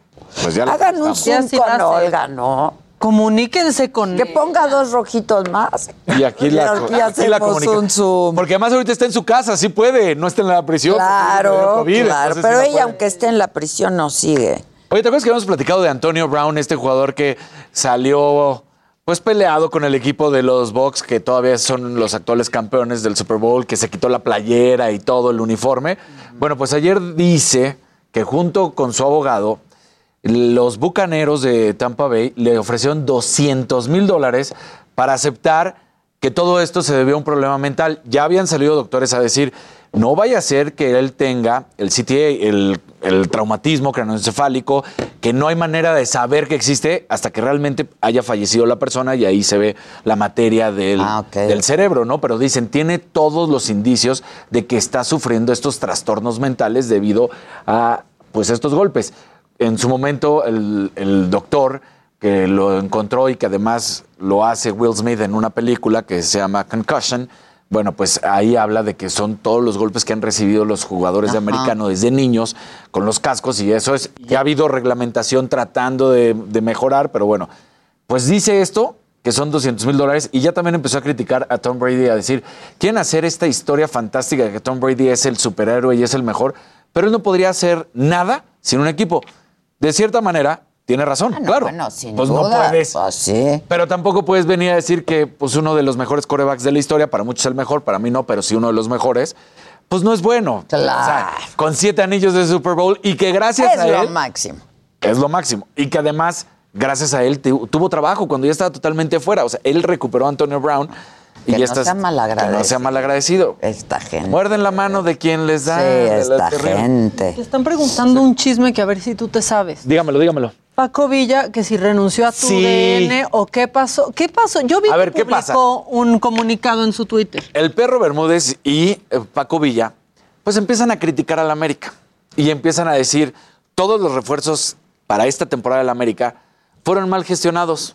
Pues ya Hagan un felicitamos. zoom con Olga, ¿no? Comuníquense con Que ponga dos rojitos más. Y aquí la, Aquí aquí la un zoom. Porque además ahorita está en su casa, sí puede, no está en la prisión. Claro, COVID, claro. sí Pero la ella, aunque esté en la prisión, no sigue. Oye, ¿te acuerdas que habíamos platicado de Antonio Brown, este jugador que salió pues peleado con el equipo de los Bucks, que todavía son los actuales campeones del Super Bowl, que se quitó la playera y todo el uniforme? Bueno, pues ayer dice que junto con su abogado, los bucaneros de Tampa Bay le ofrecieron 200 mil dólares para aceptar que todo esto se debió a un problema mental. Ya habían salido doctores a decir, no vaya a ser que él tenga el CTA, el, el traumatismo craneoencefálico, que no hay manera de saber que existe hasta que realmente haya fallecido la persona y ahí se ve la materia del, del cerebro, ¿no? Pero dicen, tiene todos los indicios de que está sufriendo estos trastornos mentales debido a pues estos golpes. En su momento, el, el doctor que lo encontró y que además lo hace Will Smith en una película que se llama Concussion, bueno, pues ahí habla de que son todos los golpes que han recibido los jugadores de americano desde niños con los cascos y eso es, ya ha habido reglamentación tratando de, de mejorar, pero bueno, pues dice esto, que son 200 mil dólares, y ya también empezó a criticar a Tom Brady, a decir, quieren hacer esta historia fantástica de que Tom Brady es el superhéroe y es el mejor, pero él no podría hacer nada sin un equipo. De cierta manera, tiene razón, claro. bueno, sin pues no puedes. pues sí. Pero tampoco puedes venir a decir que pues, uno de los mejores corebacks de la historia, para muchos el mejor, para mí no, pero sí uno de los mejores, pues no es bueno. O sea, con siete anillos de Super Bowl y que gracias Es a lo él. máximo. Es lo máximo. Y que además, gracias a él, tu- tuvo trabajo cuando ya estaba totalmente fuera. O sea, él recuperó a Antonio Brown. Y Que ya no estás, sea malagradecido. Que no sea malagradecido. Esta gente. Muerden la mano de quien les da. Sí, de la esta gente. Te están preguntando un chisme que a ver si tú te sabes. Dígamelo, dígamelo. Paco Villa, que si renunció a tu Sí. DN o qué pasó. ¿Qué pasó? Yo vi A que ver, ¿qué publicó un comunicado en su Twitter. El perro Bermúdez y eh, Paco Villa, pues empiezan a criticar al América y empiezan a decir todos los refuerzos para esta temporada del América fueron mal gestionados.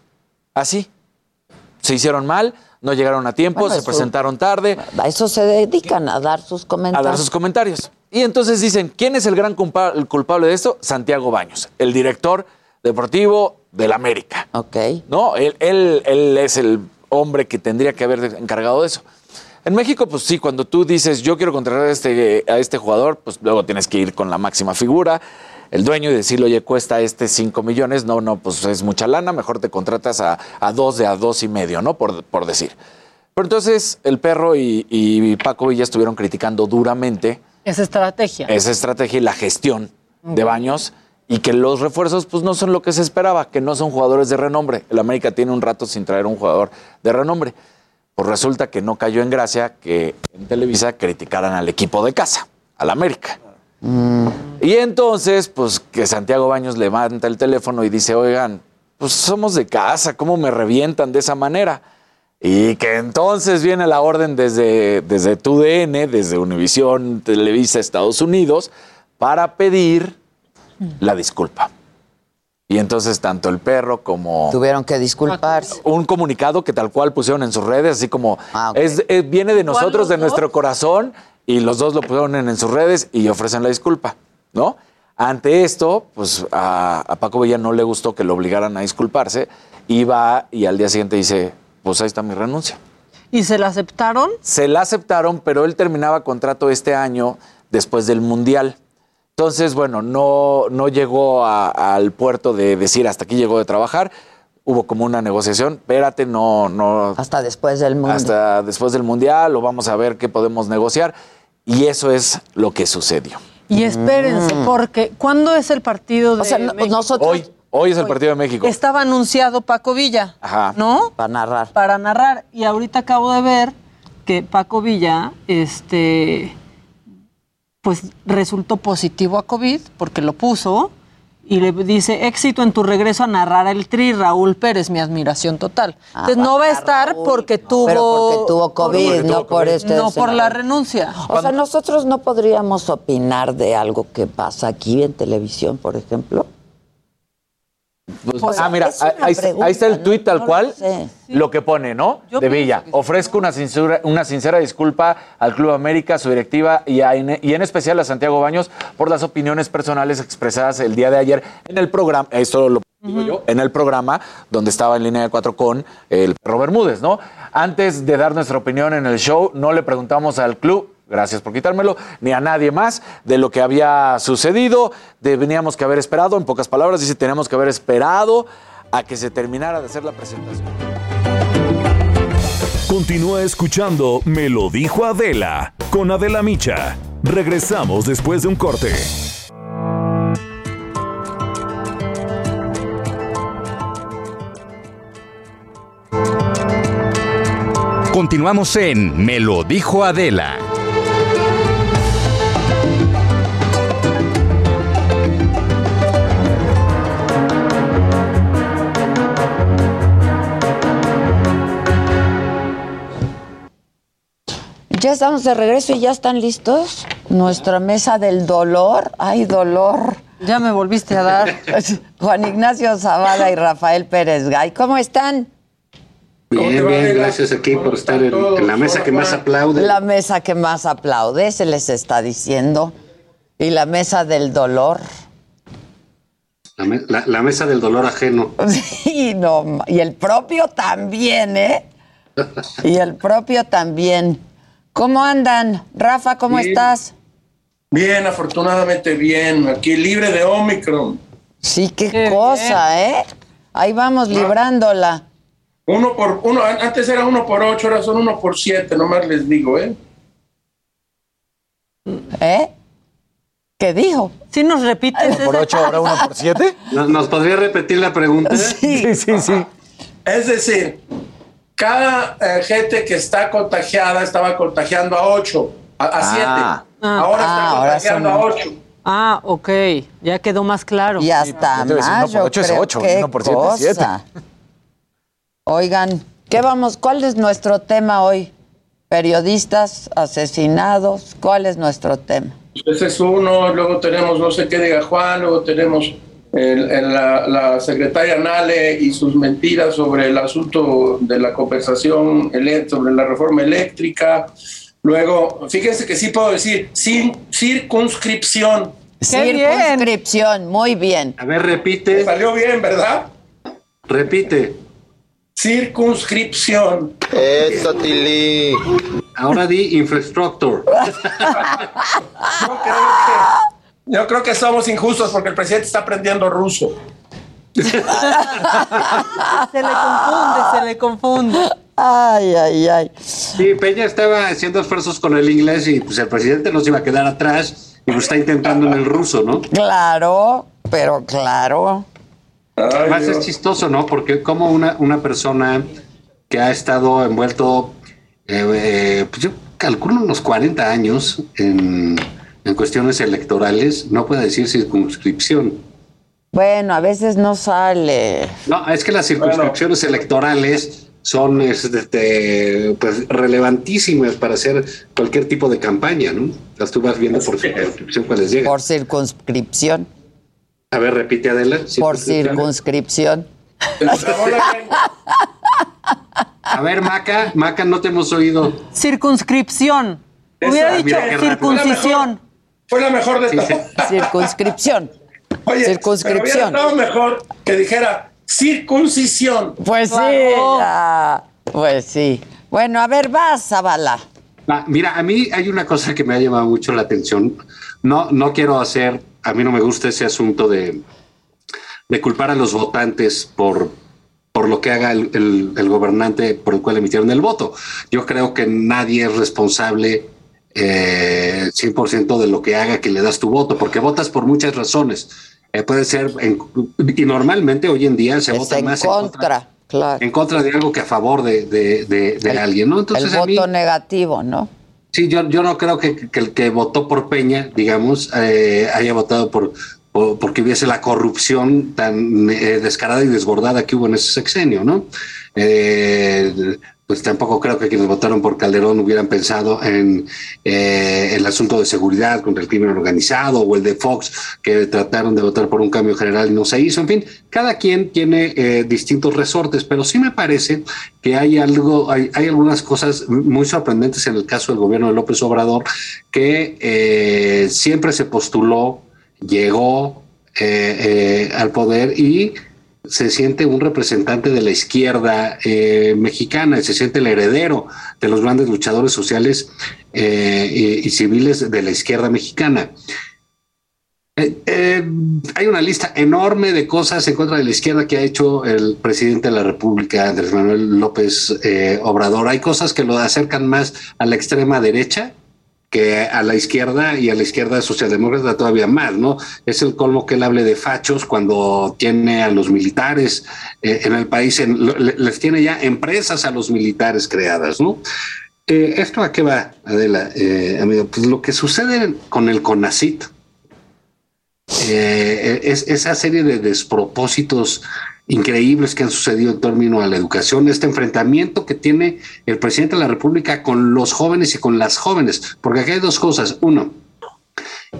Así. Se hicieron mal, no llegaron a tiempo, Bueno, se presentaron tarde. A eso se dedican, a dar sus a comentarios. dar sus comentarios. Y entonces dicen, ¿quién es el gran culpa- el culpable de esto? Santiago Baños, el director deportivo del América. Ok. No, él, él, él es el hombre que tendría que haber encargado de eso. En México, pues sí, cuando tú dices yo quiero contratar a este, a este jugador, pues luego tienes que ir con la máxima figura, el dueño y decirle, oye, cuesta este 5 millones, no, no, pues es mucha lana, mejor te contratas a, a dos de a dos y medio, ¿no? Por, por decir. Pero entonces el perro y, y Paco Villa estuvieron criticando duramente Esa estrategia. esa estrategia y la gestión de Baños y que los refuerzos pues no son lo que se esperaba, que no son jugadores de renombre. El América tiene un rato sin traer un jugador de renombre. Pues resulta que no cayó en gracia que en Televisa criticaran al equipo de casa, al América. Y entonces, pues que Santiago Baños levanta el teléfono y dice, oigan, pues somos de casa, ¿cómo me revientan de esa manera? Y que entonces viene la orden desde, desde TUDN, desde Univisión, Televisa, Estados Unidos, para pedir la disculpa. Y entonces tanto el perro como... Tuvieron que disculparse. Un comunicado que tal cual pusieron en sus redes, así como Ah, es, es- viene de nosotros, de nuestro corazón, y los dos lo pusieron en sus redes y ofrecen la disculpa, ¿no? Ante esto, pues a, a Paco Villa no le gustó que lo obligaran a disculparse, y va y al día siguiente dice, pues ahí está mi renuncia. ¿Y se la aceptaron? Se la aceptaron, pero él terminaba contrato este año después del Mundial. Entonces, bueno, no, no llegó a- al puerto de decir hasta aquí llegó de trabajar. Hubo como una negociación, espérate, no, no. Hasta después del mundo. Hasta después del Mundial, o vamos a ver qué podemos negociar. Y eso es lo que sucedió. Y espérense, Mm. porque ¿cuándo es el partido de O sea, México? nosotros- Hoy, hoy es el partido de México. Estaba anunciado Paco Villa, Ajá. ¿no? Para narrar. Para narrar. Y ahorita acabo de ver que Paco Villa, este, pues resultó positivo a COVID porque lo puso y le dice éxito en tu regreso a narrar el tri, Raúl Pérez, mi admiración total. Entonces no va a estar porque tuvo, Pero porque tuvo COVID, no por este no por la renuncia. O sea, nosotros no podríamos opinar de algo que pasa aquí en televisión, por ejemplo. Pues, ah, mira, ahí, pregunta, ahí está el ¿no? tuit tal No cual, lo que pone, ¿no? Yo de Villa. Ofrezco una sincera, una sincera disculpa al Club América, su directiva y, a- y en especial a Santiago Baños por las opiniones personales expresadas el día de ayer en el programa. Esto lo digo yo, en el programa donde estaba en línea de cuatro con el perro Bermúdez, ¿no? Antes de dar nuestra opinión en el show, no le preguntamos al club gracias por quitármelo, ni a nadie más de lo que había sucedido. Teníamos que haber esperado, en pocas palabras, dice, tenemos que haber esperado a que se terminara de hacer la presentación. Continúa escuchando Me lo dijo Adela con Adela Micha. Regresamos después de un corte. Continuamos en Me lo dijo Adela. Ya estamos de regreso y ya están listos. Nuestra mesa del dolor. Ay, dolor. Ya me volviste a dar. Juan Ignacio Zavala y Rafael Pérez Gay. ¿Cómo están? Bien, bien, gracias aquí por estar en, en la mesa que más aplaude. La mesa que más aplaude, se les está diciendo. Y la mesa del dolor. La, me- la- la mesa del dolor ajeno. Sí, no, ma- y el propio también, ¿eh? Y el propio también. ¿Cómo andan? Rafa, ¿cómo Bien. estás? Bien, afortunadamente bien. Aquí libre de Omicron. Sí, qué, cosa, ¿eh? Ahí vamos librándola. Uno por uno, an- antes era uno por ocho, ahora son uno por siete, nomás les digo, ¿eh? ¿Eh? ¿Qué dijo? Si nos repites. Por ocho, ahora uno por siete. ¿Nos, nos podría repetir la pregunta? Sí, sí, sí. Es decir, cada eh, gente que está contagiada estaba contagiando a ocho, a, a siete. Ah. ahora Ah, está ahora contagiando son a ocho. Ah, ok. Ya quedó más claro. Y hasta uno más, por yo ocho es creo, ocho, qué uno por es. Oigan, ¿qué vamos? ¿Cuál es nuestro tema hoy? Periodistas asesinados, ¿cuál es nuestro tema? Ese es uno, luego tenemos no sé qué diga Juan, luego tenemos el- el- la, la secretaria Nale y sus mentiras sobre el asunto de la conversación sobre la reforma eléctrica. Luego, fíjense que sí puedo decir, sin circunscripción. Circunscripción, muy bien. A ver, repite. Salió bien, ¿verdad? Repite. Circunscripción. Eso, Tili. Ahora di infrastructure. Yo creo que somos injustos porque el presidente está aprendiendo ruso. Se le confunde, se le confunde. Ay, ay, ay. Sí, Peña estaba haciendo esfuerzos con el inglés y pues el presidente no se iba a quedar atrás y lo está intentando en el ruso, ¿no? Claro, pero claro. Además es chistoso, ¿no? Porque como una, una persona que ha estado envuelto, eh, eh, pues yo calculo unos 40 años en, en cuestiones electorales, no puede decir circunscripción. Bueno, a veces no sale. No, es que las circunscripciones electorales son este, pues, relevantísimas para hacer cualquier tipo de campaña, ¿no? Las tú vas viendo por circunscripción cuáles llegan. Por circunscripción. A ver, repite Adela. Por circunscripción. A ver, Maca, Maca, no te hemos oído. Circunscripción. Esa, Hubiera dicho circuncisión. Fue la mejor de todas. Circunscripción. Oye, Circunscripción. Pero mejor que dijera circuncisión. Pues sí. Pues sí. Bueno, a ver, vas, Zavala. Ah, mira, a mí hay una cosa que me ha llamado mucho la atención. No, no quiero hacer, a mí no me gusta ese asunto de, de culpar a los votantes por, por lo que haga el, el- el gobernante por el cual emitieron el voto. Yo creo que nadie es responsable eh, 100% de lo que haga que le das tu voto, porque votas por muchas razones. Eh, puede ser, y normalmente hoy en día se vota en más contra, en contra, claro. en contra de algo que a favor de, de, de, de alguien, ¿no? el a mí- voto negativo, ¿no? Sí, yo, yo no creo que, que el que votó por Peña, digamos, eh, haya votado por, por- porque hubiese la corrupción tan eh, descarada y desbordada que hubo en ese sexenio, ¿no? Pues tampoco creo que quienes votaron por Calderón hubieran pensado en eh, el asunto de seguridad contra el crimen organizado o el de Fox, que trataron de votar por un cambio general y no se hizo. En fin, cada quien tiene eh, distintos resortes, pero sí me parece que hay algo, hay, hay algunas cosas muy sorprendentes en el caso del gobierno de López Obrador, que eh, siempre se postuló, llegó eh, al poder y se siente un representante de la izquierda eh, mexicana, se siente el heredero de los grandes luchadores sociales eh, y, civiles de la izquierda mexicana. Eh, hay una lista enorme de cosas en contra de la izquierda que ha hecho el presidente de la República, Andrés Manuel López Obrador. Hay cosas que lo acercan más a la extrema derecha que a la izquierda y a la izquierda socialdemócrata todavía más, ¿no? Es el colmo que él hable de fachos cuando tiene a los militares eh, en el país, les tiene ya empresas a los militares creadas, ¿no? Eh, ¿Esto a qué va, Adela, eh, amigo? Pues lo que sucede con el CONACIT, eh, es esa serie de despropósitos increíbles que han sucedido en torno a la educación, este enfrentamiento que tiene el presidente de la República con los jóvenes y con las jóvenes, porque aquí hay dos cosas. Uno,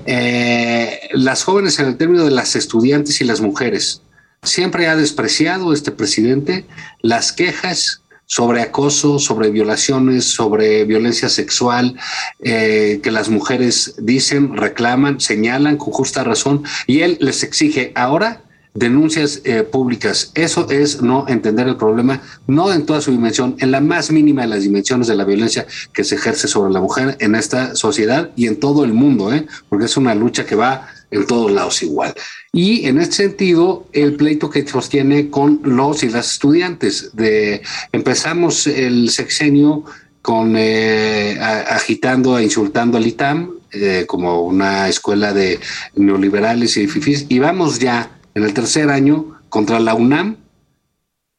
eh, las jóvenes en el término de las estudiantes y las mujeres. Siempre ha despreciado este presidente las quejas sobre acoso, sobre violaciones, sobre violencia sexual, eh, que las mujeres dicen, reclaman, señalan con justa razón, y él les exige ahora denuncias eh, públicas. Eso es no entender el problema, no en toda su dimensión, en la más mínima de las dimensiones de la violencia que se ejerce sobre la mujer en esta sociedad y en todo el mundo, ¿eh? porque es una lucha que va en todos lados igual. Y en este sentido, el pleito que sostiene con los y las estudiantes. De, empezamos el sexenio con eh, agitando e insultando al ITAM eh, como una escuela de neoliberales y fifís, y vamos ya en el tercer año contra la UNAM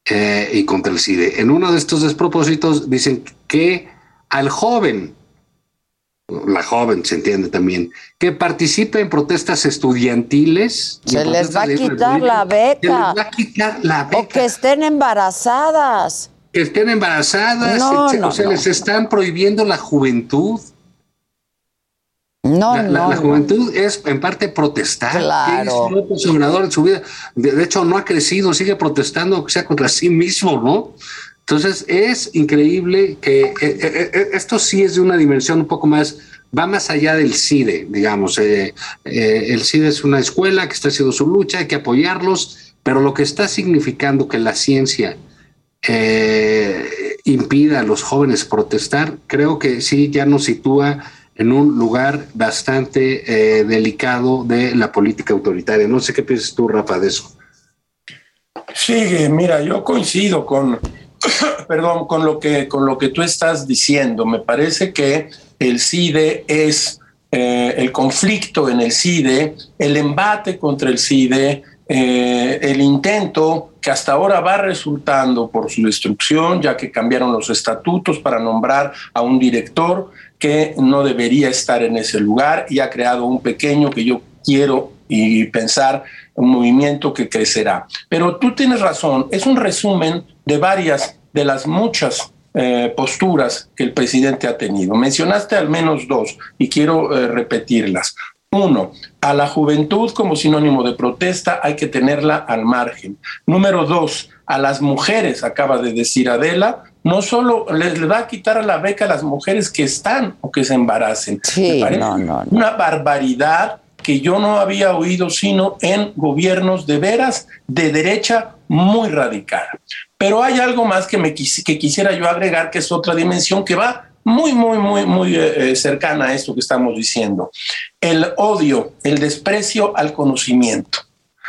eh, y contra el CIDE. En uno de estos despropósitos dicen que al joven, la joven se entiende también, que participe en protestas estudiantiles. Se les va a quitar la Se les beca. va a quitar la beca. O que estén embarazadas. Que estén embarazadas, No, se- no, o no. les están prohibiendo la juventud. No, la, no, la juventud es en parte protestar. Claro. ¿Qué López Obrador en su vida? De, de hecho, no ha crecido, sigue protestando, aunque sea contra sí mismo, ¿no? Entonces, es increíble que eh, eh, eh, esto sí es de una dimensión un poco más, va más allá del CIDE, digamos. Eh, el CIDE es una escuela que está haciendo su lucha, hay que apoyarlos, pero lo que está significando que la ciencia eh, impida a los jóvenes protestar, creo que sí ya nos sitúa en un lugar bastante eh, delicado de la política autoritaria. No sé qué piensas tú, Rafa, de eso. Sí, mira, yo coincido con, perdón, con lo que con lo que tú estás diciendo. Me parece que el CIDE es eh, el conflicto en el CIDE, el embate contra el CIDE, eh, el intento que hasta ahora va resultando por su destrucción, ya que cambiaron los estatutos para nombrar a un director que no debería estar en ese lugar y ha creado un pequeño que yo quiero y pensar un movimiento que crecerá. Pero tú tienes razón, es un resumen de varias de las muchas eh, posturas que el presidente ha tenido. Mencionaste al menos dos y quiero eh, repetirlas. Uno, a la juventud como sinónimo de protesta hay que tenerla al margen. Número dos, a las mujeres, acaba de decir Adela, no solo les, les va a quitar a la beca a las mujeres que están o que se embaracen. Sí, no, no, no. Una barbaridad que yo no había oído sino en gobiernos de veras de derecha muy radical. Pero hay algo más que, me quis- que quisiera yo agregar, que es otra dimensión que va muy, muy, muy, muy eh, eh, cercana a esto que estamos diciendo. El odio, el desprecio al conocimiento,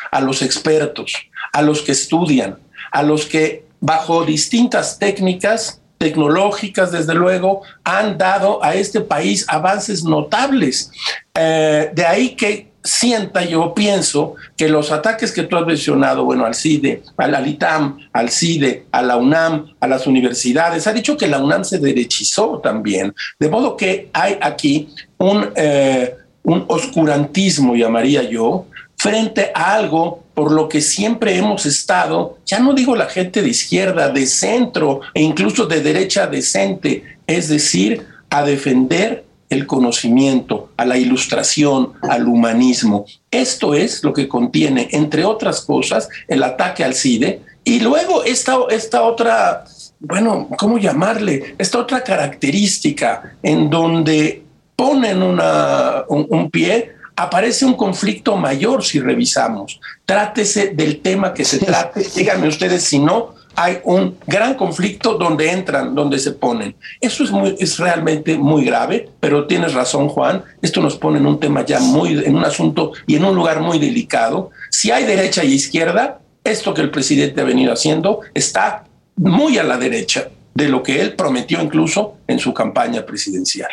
a los expertos, a los que estudian, a los que bajo distintas técnicas tecnológicas, desde luego, han dado a este país avances notables. Eh, de ahí que sienta, yo pienso que los ataques que tú has mencionado, bueno, al CIDE, al ALITAM, al CIDE, a la UNAM, a las universidades, ha dicho que la UNAM se derechizó también. De modo que hay aquí un, eh, un oscurantismo, llamaría yo, frente a algo por lo que siempre hemos estado, ya no digo la gente de izquierda, de centro e incluso de derecha decente, es decir, a defender el conocimiento, a la ilustración, al humanismo. Esto es lo que contiene, entre otras cosas, el ataque al CIDE y luego esta, esta otra, bueno, ¿cómo llamarle? Esta otra característica en donde ponen un, pie aparece un conflicto mayor si revisamos. Trátese del tema que se trate. Díganme ustedes si no, hay un gran conflicto donde entran, donde se ponen. Eso es, muy, es realmente muy grave, pero tienes razón, Juan. Esto nos pone en un tema ya muy, en un asunto y en un lugar muy delicado. Si hay derecha y izquierda, esto que el presidente ha venido haciendo está muy a la derecha de lo que él prometió incluso en su campaña presidencial.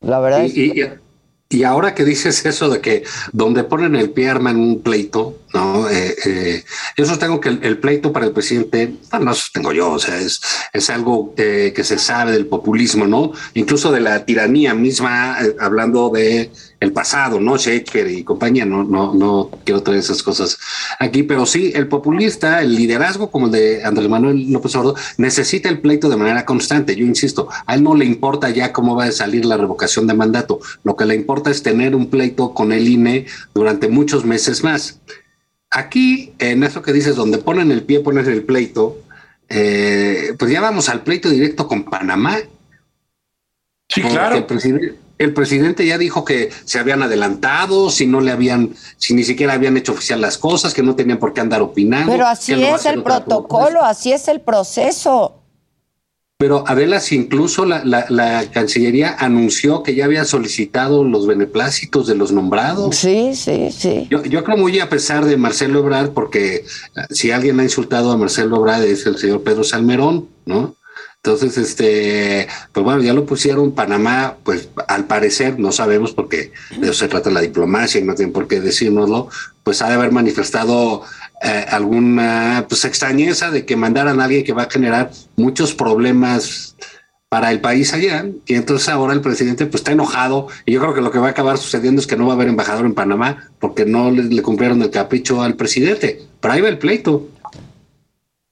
La verdad y ahora que dices eso de que donde ponen el pie arman un pleito, ¿no? Eh, eh, yo sostengo que el, pleito para el presidente, bueno, no sostengo yo, o sea, es, es algo que se sabe del populismo, ¿no? Incluso de la tiranía misma, eh, hablando de el pasado, ¿no? Shakespeare y compañía, no, no, no quiero traer esas cosas aquí, pero sí, el populista, el liderazgo como el de Andrés Manuel López Obrador, necesita el pleito de manera constante. Yo insisto, a él no le importa ya cómo va a salir la revocación de mandato, lo que le importa es tener un pleito con el INE durante muchos meses más. Aquí, en eso que dices, donde ponen el pie, ponen el pleito, eh, pues ya vamos al pleito directo con Panamá. Sí, claro. El presidente, el presidente ya dijo que se habían adelantado, si no le habían, si ni siquiera habían hecho oficial las cosas, que no tenían por qué andar opinando. Pero así es el protocolo, así es el proceso. Pero Adela, si incluso la, Cancillería anunció que ya había solicitado los beneplácitos de los nombrados. Sí, sí, sí. Yo, yo creo muy a pesar de Marcelo Ebrard, porque eh, si alguien ha insultado a Marcelo Ebrard es el señor Pedro Salmerón, ¿no? Entonces, este, pues bueno, ya lo pusieron Panamá, pues al parecer, no sabemos porque de eso se trata la diplomacia y no tienen por qué decírnoslo, pues ha de haber manifestado eh, alguna pues extrañeza de que mandaran a alguien que va a generar muchos problemas para el país allá. Y entonces ahora el presidente pues está enojado y yo creo que lo que va a acabar sucediendo es que no va a haber embajador en Panamá porque no le, le cumplieron el capricho al presidente. Pero ahí va el pleito.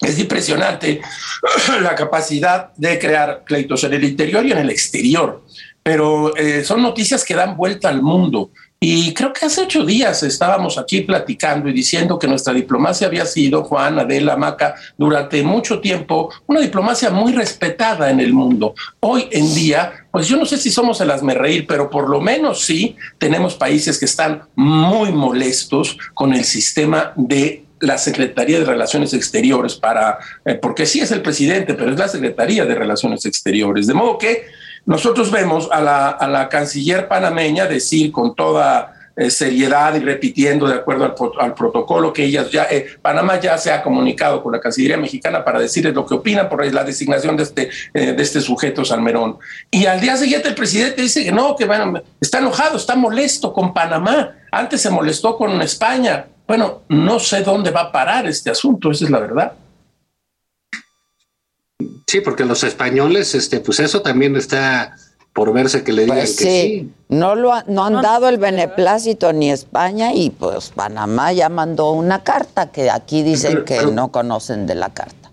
Es impresionante la capacidad de crear pleitos en el interior y en el exterior, pero eh, son noticias que dan vuelta al mundo. Y creo que hace ocho días estábamos aquí platicando y diciendo que nuestra diplomacia había sido, Juan, Adela, Maca, durante mucho tiempo, una diplomacia muy respetada en el mundo. Hoy en día, pues yo no sé si somos el reír, pero por lo menos sí tenemos países que están muy molestos con el sistema de la Secretaría de Relaciones Exteriores para, eh, porque sí es el presidente, pero es la Secretaría de Relaciones Exteriores. De modo que nosotros vemos a la, a la canciller panameña decir con toda eh, seriedad y repitiendo de acuerdo al, protocolo que ellas ya, eh, Panamá ya se ha comunicado con la Cancillería mexicana para decirles lo que opinan por la designación de este, de este sujeto Salmerón. Y al día siguiente el presidente dice que no, que está enojado, está molesto con Panamá. Antes se molestó con España, bueno, no sé dónde va a parar este asunto, esa es la verdad. Sí, porque los españoles, este, pues eso también está por verse que le digan pues que sí. No, lo no han dado el beneplácito ni España y pues Panamá ya mandó una carta que aquí dicen que no conocen de la carta.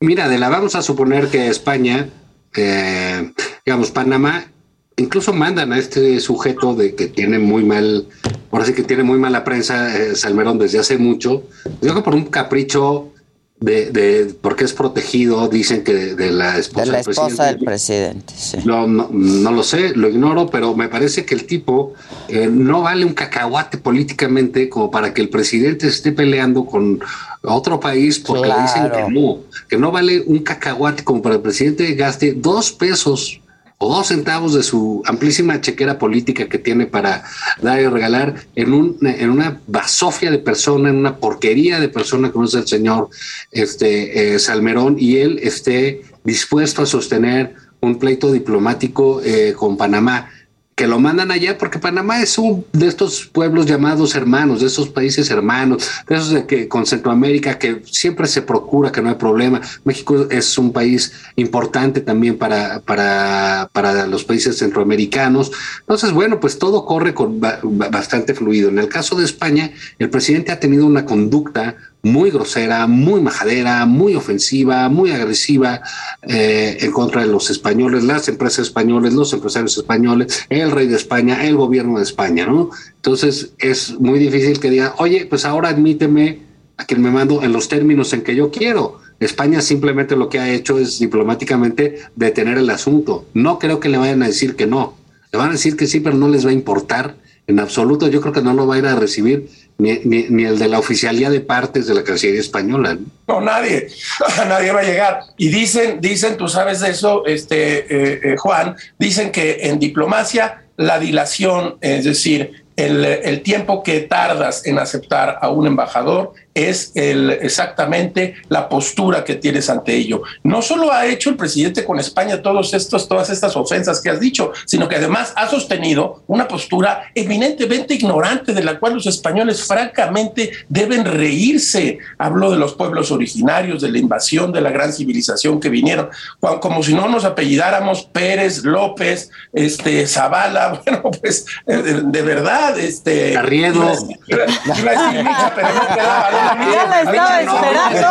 Mira, de la vamos a suponer que España, eh, digamos, Panamá incluso mandan a este sujeto de que tiene muy mal, ahora sí que tiene muy mala prensa, eh, Salmerón desde hace mucho, digo que por un capricho de, de, porque es protegido, dicen que de, la esposa, de la esposa del presidente. sí. no, no, no, lo sé, lo ignoro, pero me parece que el tipo eh, no vale un cacahuate políticamente como para que el presidente esté peleando con otro país porque le dicen que no, que no vale un cacahuate como para el presidente gaste dos pesos o dos centavos de su amplísima chequera política que tiene para dar y regalar en, un, en una basofia de persona, en una porquería de persona como es el señor este, eh, Salmerón, y él esté dispuesto a sostener un pleito diplomático eh, con Panamá que lo mandan allá porque Panamá es un de estos pueblos llamados hermanos, de esos países hermanos, de esos de que con Centroamérica que siempre se procura que no hay problema. México es un país importante también para, para, para los países centroamericanos. Entonces, bueno, pues todo corre con bastante fluido. En el caso de España, el presidente ha tenido una conducta muy grosera, muy majadera, muy ofensiva, muy agresiva eh, en contra de los españoles, las empresas españoles, los empresarios españoles, el rey de España, el gobierno de España, ¿no? Entonces es muy difícil que diga, oye, pues ahora admíteme a quien me mando en los términos en que yo quiero. España simplemente lo que ha hecho es diplomáticamente detener el asunto. No creo que le vayan a decir que no. Le van a decir que sí, pero no les va a importar en absoluto. Yo creo que no lo va a ir a recibir ni, el de la oficialía de partes de la Cancillería Española. ¿no? nadie, nadie va a llegar. Y dicen, dicen, tú sabes de eso, este, eh, eh, Juan, dicen que en diplomacia la dilación, es decir, el, el, tiempo que tardas en aceptar a un embajador es el, exactamente la postura que tienes ante ello. No solo ha hecho el presidente con España todos estos, todas estas ofensas que has dicho, sino que además ha sostenido una postura eminentemente ignorante de la cual los españoles francamente deben reírse. Habló de los pueblos originarios, de la invasión, de la gran civilización que vinieron, como si no nos apellidáramos Pérez, López, este, Zavala, bueno, pues de, verdad, este... Carriedo. pero no ya la estaba esperando.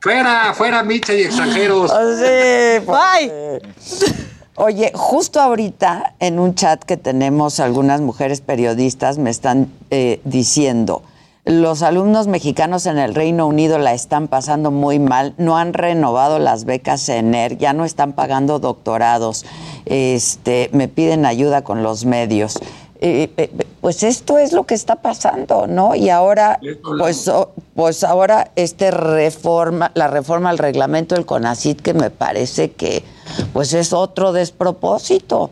fuera, fuera, Micha y extranjeros. Sí, Bye. Oye, justo ahorita en un chat que tenemos algunas mujeres periodistas me están eh, diciendo, los alumnos mexicanos en el Reino Unido la están pasando muy mal, no han renovado las becas ENER, ya no están pagando doctorados, este, me piden ayuda con los medios. Eh, eh, pues esto es lo que está pasando, ¿no? Y ahora, pues, pues ahora este reforma, la reforma al reglamento del CONACIT, que me parece que, pues es otro despropósito.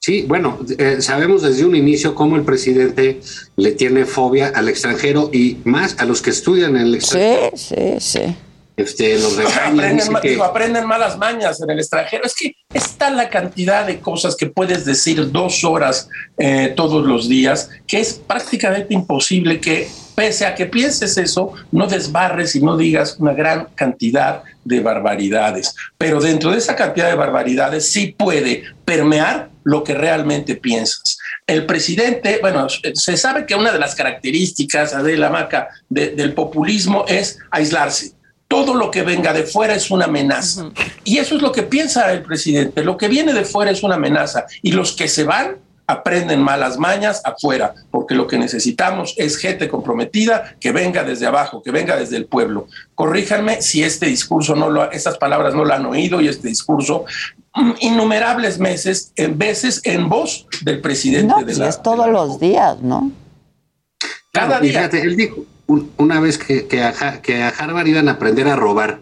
Sí, bueno, eh, sabemos desde un inicio cómo el presidente le tiene fobia al extranjero y más a los que estudian en el extranjero. Sí, sí, sí. Este, los aprenden, aprenden malas mañas en el extranjero. Es que está la cantidad de cosas que puedes decir dos horas eh, todos los días que es prácticamente imposible que, pese a que pienses eso, no desbarres y no digas una gran cantidad de barbaridades. Pero dentro de esa cantidad de barbaridades sí puede permear lo que realmente piensas. El presidente, bueno, se sabe que una de las características de la maca del populismo es aislarse todo lo que venga de fuera es una amenaza. Y eso es lo que piensa el presidente. Lo que viene de fuera es una amenaza. Y los que se van aprenden malas mañas afuera, porque lo que necesitamos es gente comprometida que venga desde abajo, que venga desde el pueblo. Corríjanme si este discurso no lo, estas palabras no lo han oído y este discurso mm, innumerables meses, en veces en voz del presidente de la. Es todos los días, ¿no? Cada día. él dijo, una vez que, que, a, que, a, Harvard iban a aprender a robar,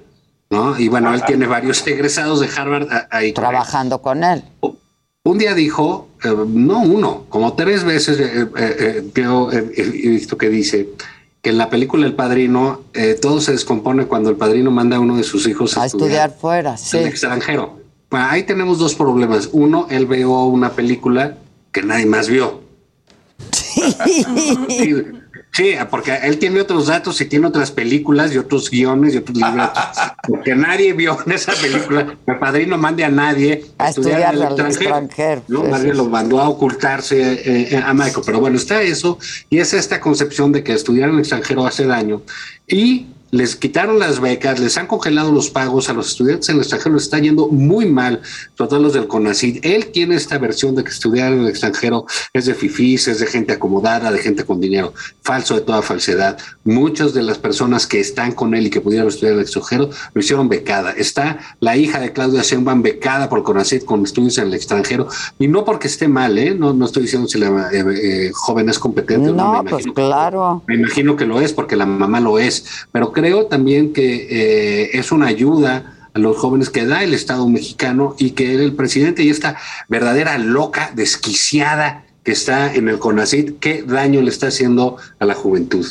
¿no? Y bueno, él tiene varios egresados de Harvard ahí. Trabajando con él. Un día dijo, eh, no uno, como tres veces eh, eh, yo he visto que dice que en la película El Padrino todo se descompone cuando el padrino manda a uno de sus hijos a, estudiar, fuera, sí. el extranjero. Bueno, ahí tenemos dos problemas. Uno, él vio una película que nadie más vio. Sí. Sí, porque él tiene otros datos y tiene otras películas y otros guiones y otros libros. porque nadie vio en esa película. Mi padrino mande a nadie a, estudiar, en el extranjero. ¿no? Nadie lo mandó a ocultarse eh, eh, a Michael. Pero bueno, está eso y es esta concepción de que estudiar en el extranjero hace daño. Y les quitaron las becas, les han congelado los pagos a los estudiantes en el extranjero, les está yendo muy mal, sobre todo los del CONACYT. Él tiene esta versión de que estudiar en el extranjero es de fifís, es de gente acomodada, de gente con dinero. Falso de toda falsedad. Muchas de las personas que están con él y que pudieron estudiar en el extranjero lo hicieron becada. Está la hija de Claudia Sheinbaum becada por CONACYT con estudios en el extranjero y no porque esté mal, ¿eh? No, no estoy diciendo si la eh, eh, joven es competente. No, no pues claro. me imagino que lo es porque la mamá lo es, pero creo también que eh, es una ayuda a los jóvenes que da el Estado mexicano y que el presidente y esta verdadera loca, desquiciada que está en el CONACID, qué daño le está haciendo a la juventud.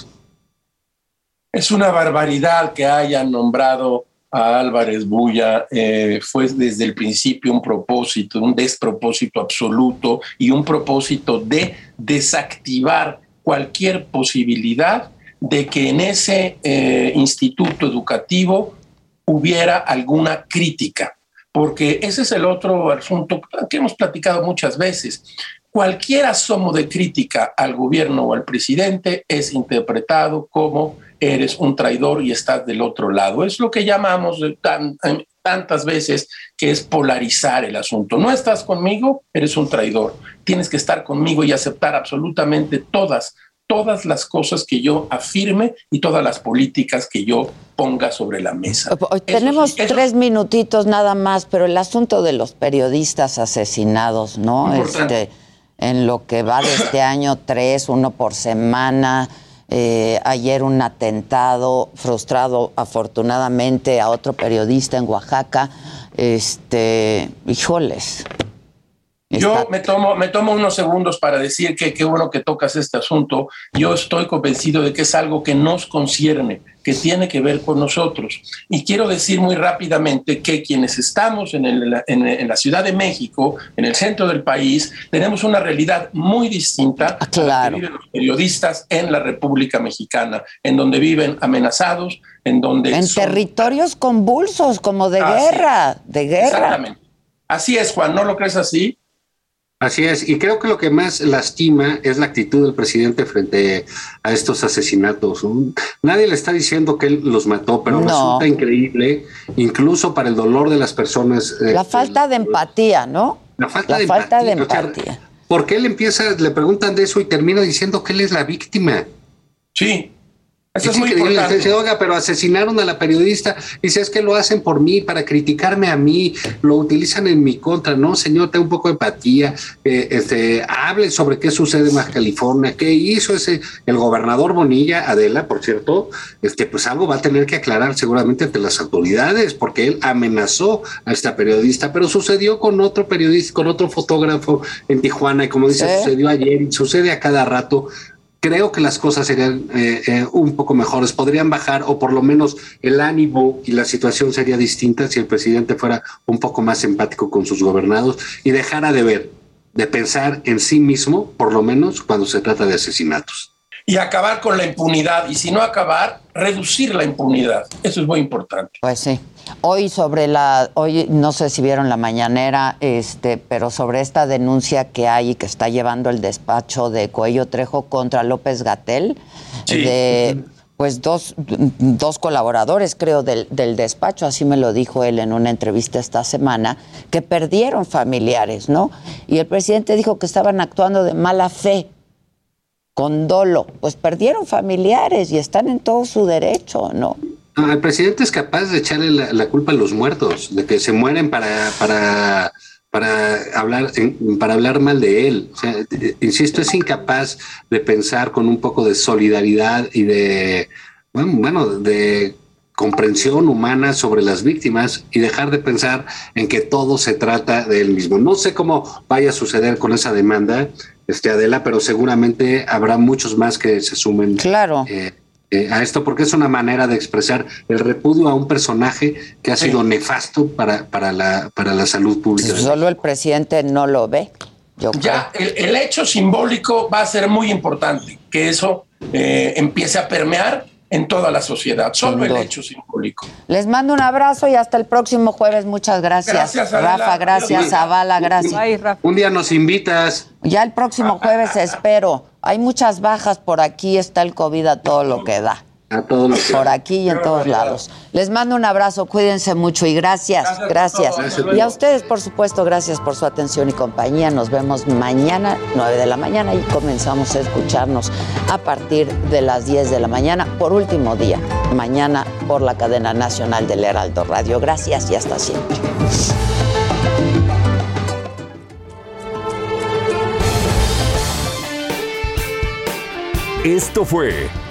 Es una barbaridad que hayan nombrado a Álvarez Bulla. Eh, fue desde el principio un propósito, un despropósito absoluto y un propósito de desactivar cualquier posibilidad de que en ese eh, instituto educativo hubiera alguna crítica, porque ese es el otro asunto que hemos platicado muchas veces. Cualquier asomo de crítica al gobierno o al presidente es interpretado como eres un traidor y estás del otro lado. Es lo que llamamos tantas veces que es polarizar el asunto. No estás conmigo, eres un traidor. Tienes que estar conmigo y aceptar absolutamente todas, todas las cosas que yo afirme y todas las políticas que yo ponga sobre la mesa. Tenemos tres minutitos nada más, pero el asunto de los periodistas asesinados, ¿no? Este, en lo que va de este año, tres, uno por semana. Eh, ayer un atentado frustrado, afortunadamente, a otro periodista en Oaxaca. Este, híjoles. Yo me tomo, me tomo unos segundos para decir que qué bueno que tocas este asunto. Yo estoy convencido de que es algo que nos concierne, que tiene que ver con nosotros. Y quiero decir muy rápidamente que quienes estamos en, el, en, la Ciudad de México, en el centro del país, tenemos una realidad muy distinta a la que viven los periodistas en la República Mexicana, en donde viven amenazados, en donde... En territorios convulsos, como de guerra, de guerra. Exactamente. Así es, Juan, ¿no lo crees así? Así es, y creo que lo que más lastima es la actitud del presidente frente a estos asesinatos. Nadie le está diciendo que él los mató, pero resulta increíble, incluso para el dolor de las personas. Eh, la falta de empatía, ¿no? La falta, de, empatía. porque él empieza, le preguntan de eso y termina diciendo que él es la víctima. Sí, eso es, muy importante. Dice, Oiga, pero asesinaron a la periodista. Dice, es que lo hacen por mí, para criticarme a mí, lo utilizan en mi contra. No, señor, tenga un poco de empatía. Eh, este, hable sobre qué sucede en Baja California, qué hizo ese, el gobernador Bonilla, Adela, por cierto, este, pues algo va a tener que aclarar seguramente ante las autoridades, porque él amenazó a esta periodista, pero sucedió con otro periodista, con otro fotógrafo en Tijuana, y como dice, sucedió ayer y sucede a cada rato creo que las cosas serían eh, eh, un poco mejores, podrían bajar o por lo menos el ánimo y la situación sería distinta si el presidente fuera un poco más empático con sus gobernados y dejara de ver, de pensar en sí mismo, por lo menos cuando se trata de asesinatos. Y acabar con la impunidad, y si no acabar, reducir la impunidad. Eso es muy importante. Pues sí. Hoy sobre la, hoy no sé si vieron la mañanera, este, pero sobre esta denuncia que hay y que está llevando el despacho de Cuello Trejo contra López Gatel, de pues dos, dos colaboradores, creo, del, del, despacho, así me lo dijo él en una entrevista esta semana, que perdieron familiares, ¿no? Y el presidente dijo que estaban actuando de mala fe, con dolo, pues perdieron familiares y están en todo su derecho, ¿no? El presidente es capaz de echarle la, culpa a los muertos, de que se mueren para, para, para, hablar, para hablar mal de él. insisto, es incapaz de pensar con un poco de solidaridad y de, bueno, bueno, de comprensión humana sobre las víctimas y dejar de pensar en que todo se trata de él mismo. No sé cómo vaya a suceder con esa demanda, este Adela, pero seguramente habrá muchos más que se sumen. Claro. Eh, eh, a esto porque es una manera de expresar el repudio a un personaje que ha sido nefasto para, para, la, para la salud pública. Solo el presidente no lo ve. Yo ya, el, hecho simbólico va a ser muy importante, que eso eh, empiece a permear en toda la sociedad, solo el hecho simbólico. Les mando un abrazo y hasta el próximo jueves. Muchas gracias. Gracias, Rafa, gracias, Zavala, gracias. Un día nos invitas. Ya el próximo jueves espero. Hay muchas bajas por aquí, está el COVID a todo lo que da. A Por aquí y en todos lados. Les mando un abrazo, cuídense mucho y gracias, gracias. Y a ustedes, por supuesto, gracias por su atención y compañía. Nos vemos mañana, 9 de la mañana, y comenzamos a escucharnos a partir de las 10 de la mañana, por último día, mañana por la cadena nacional del Heraldo Radio. Gracias y hasta siempre. Esto fue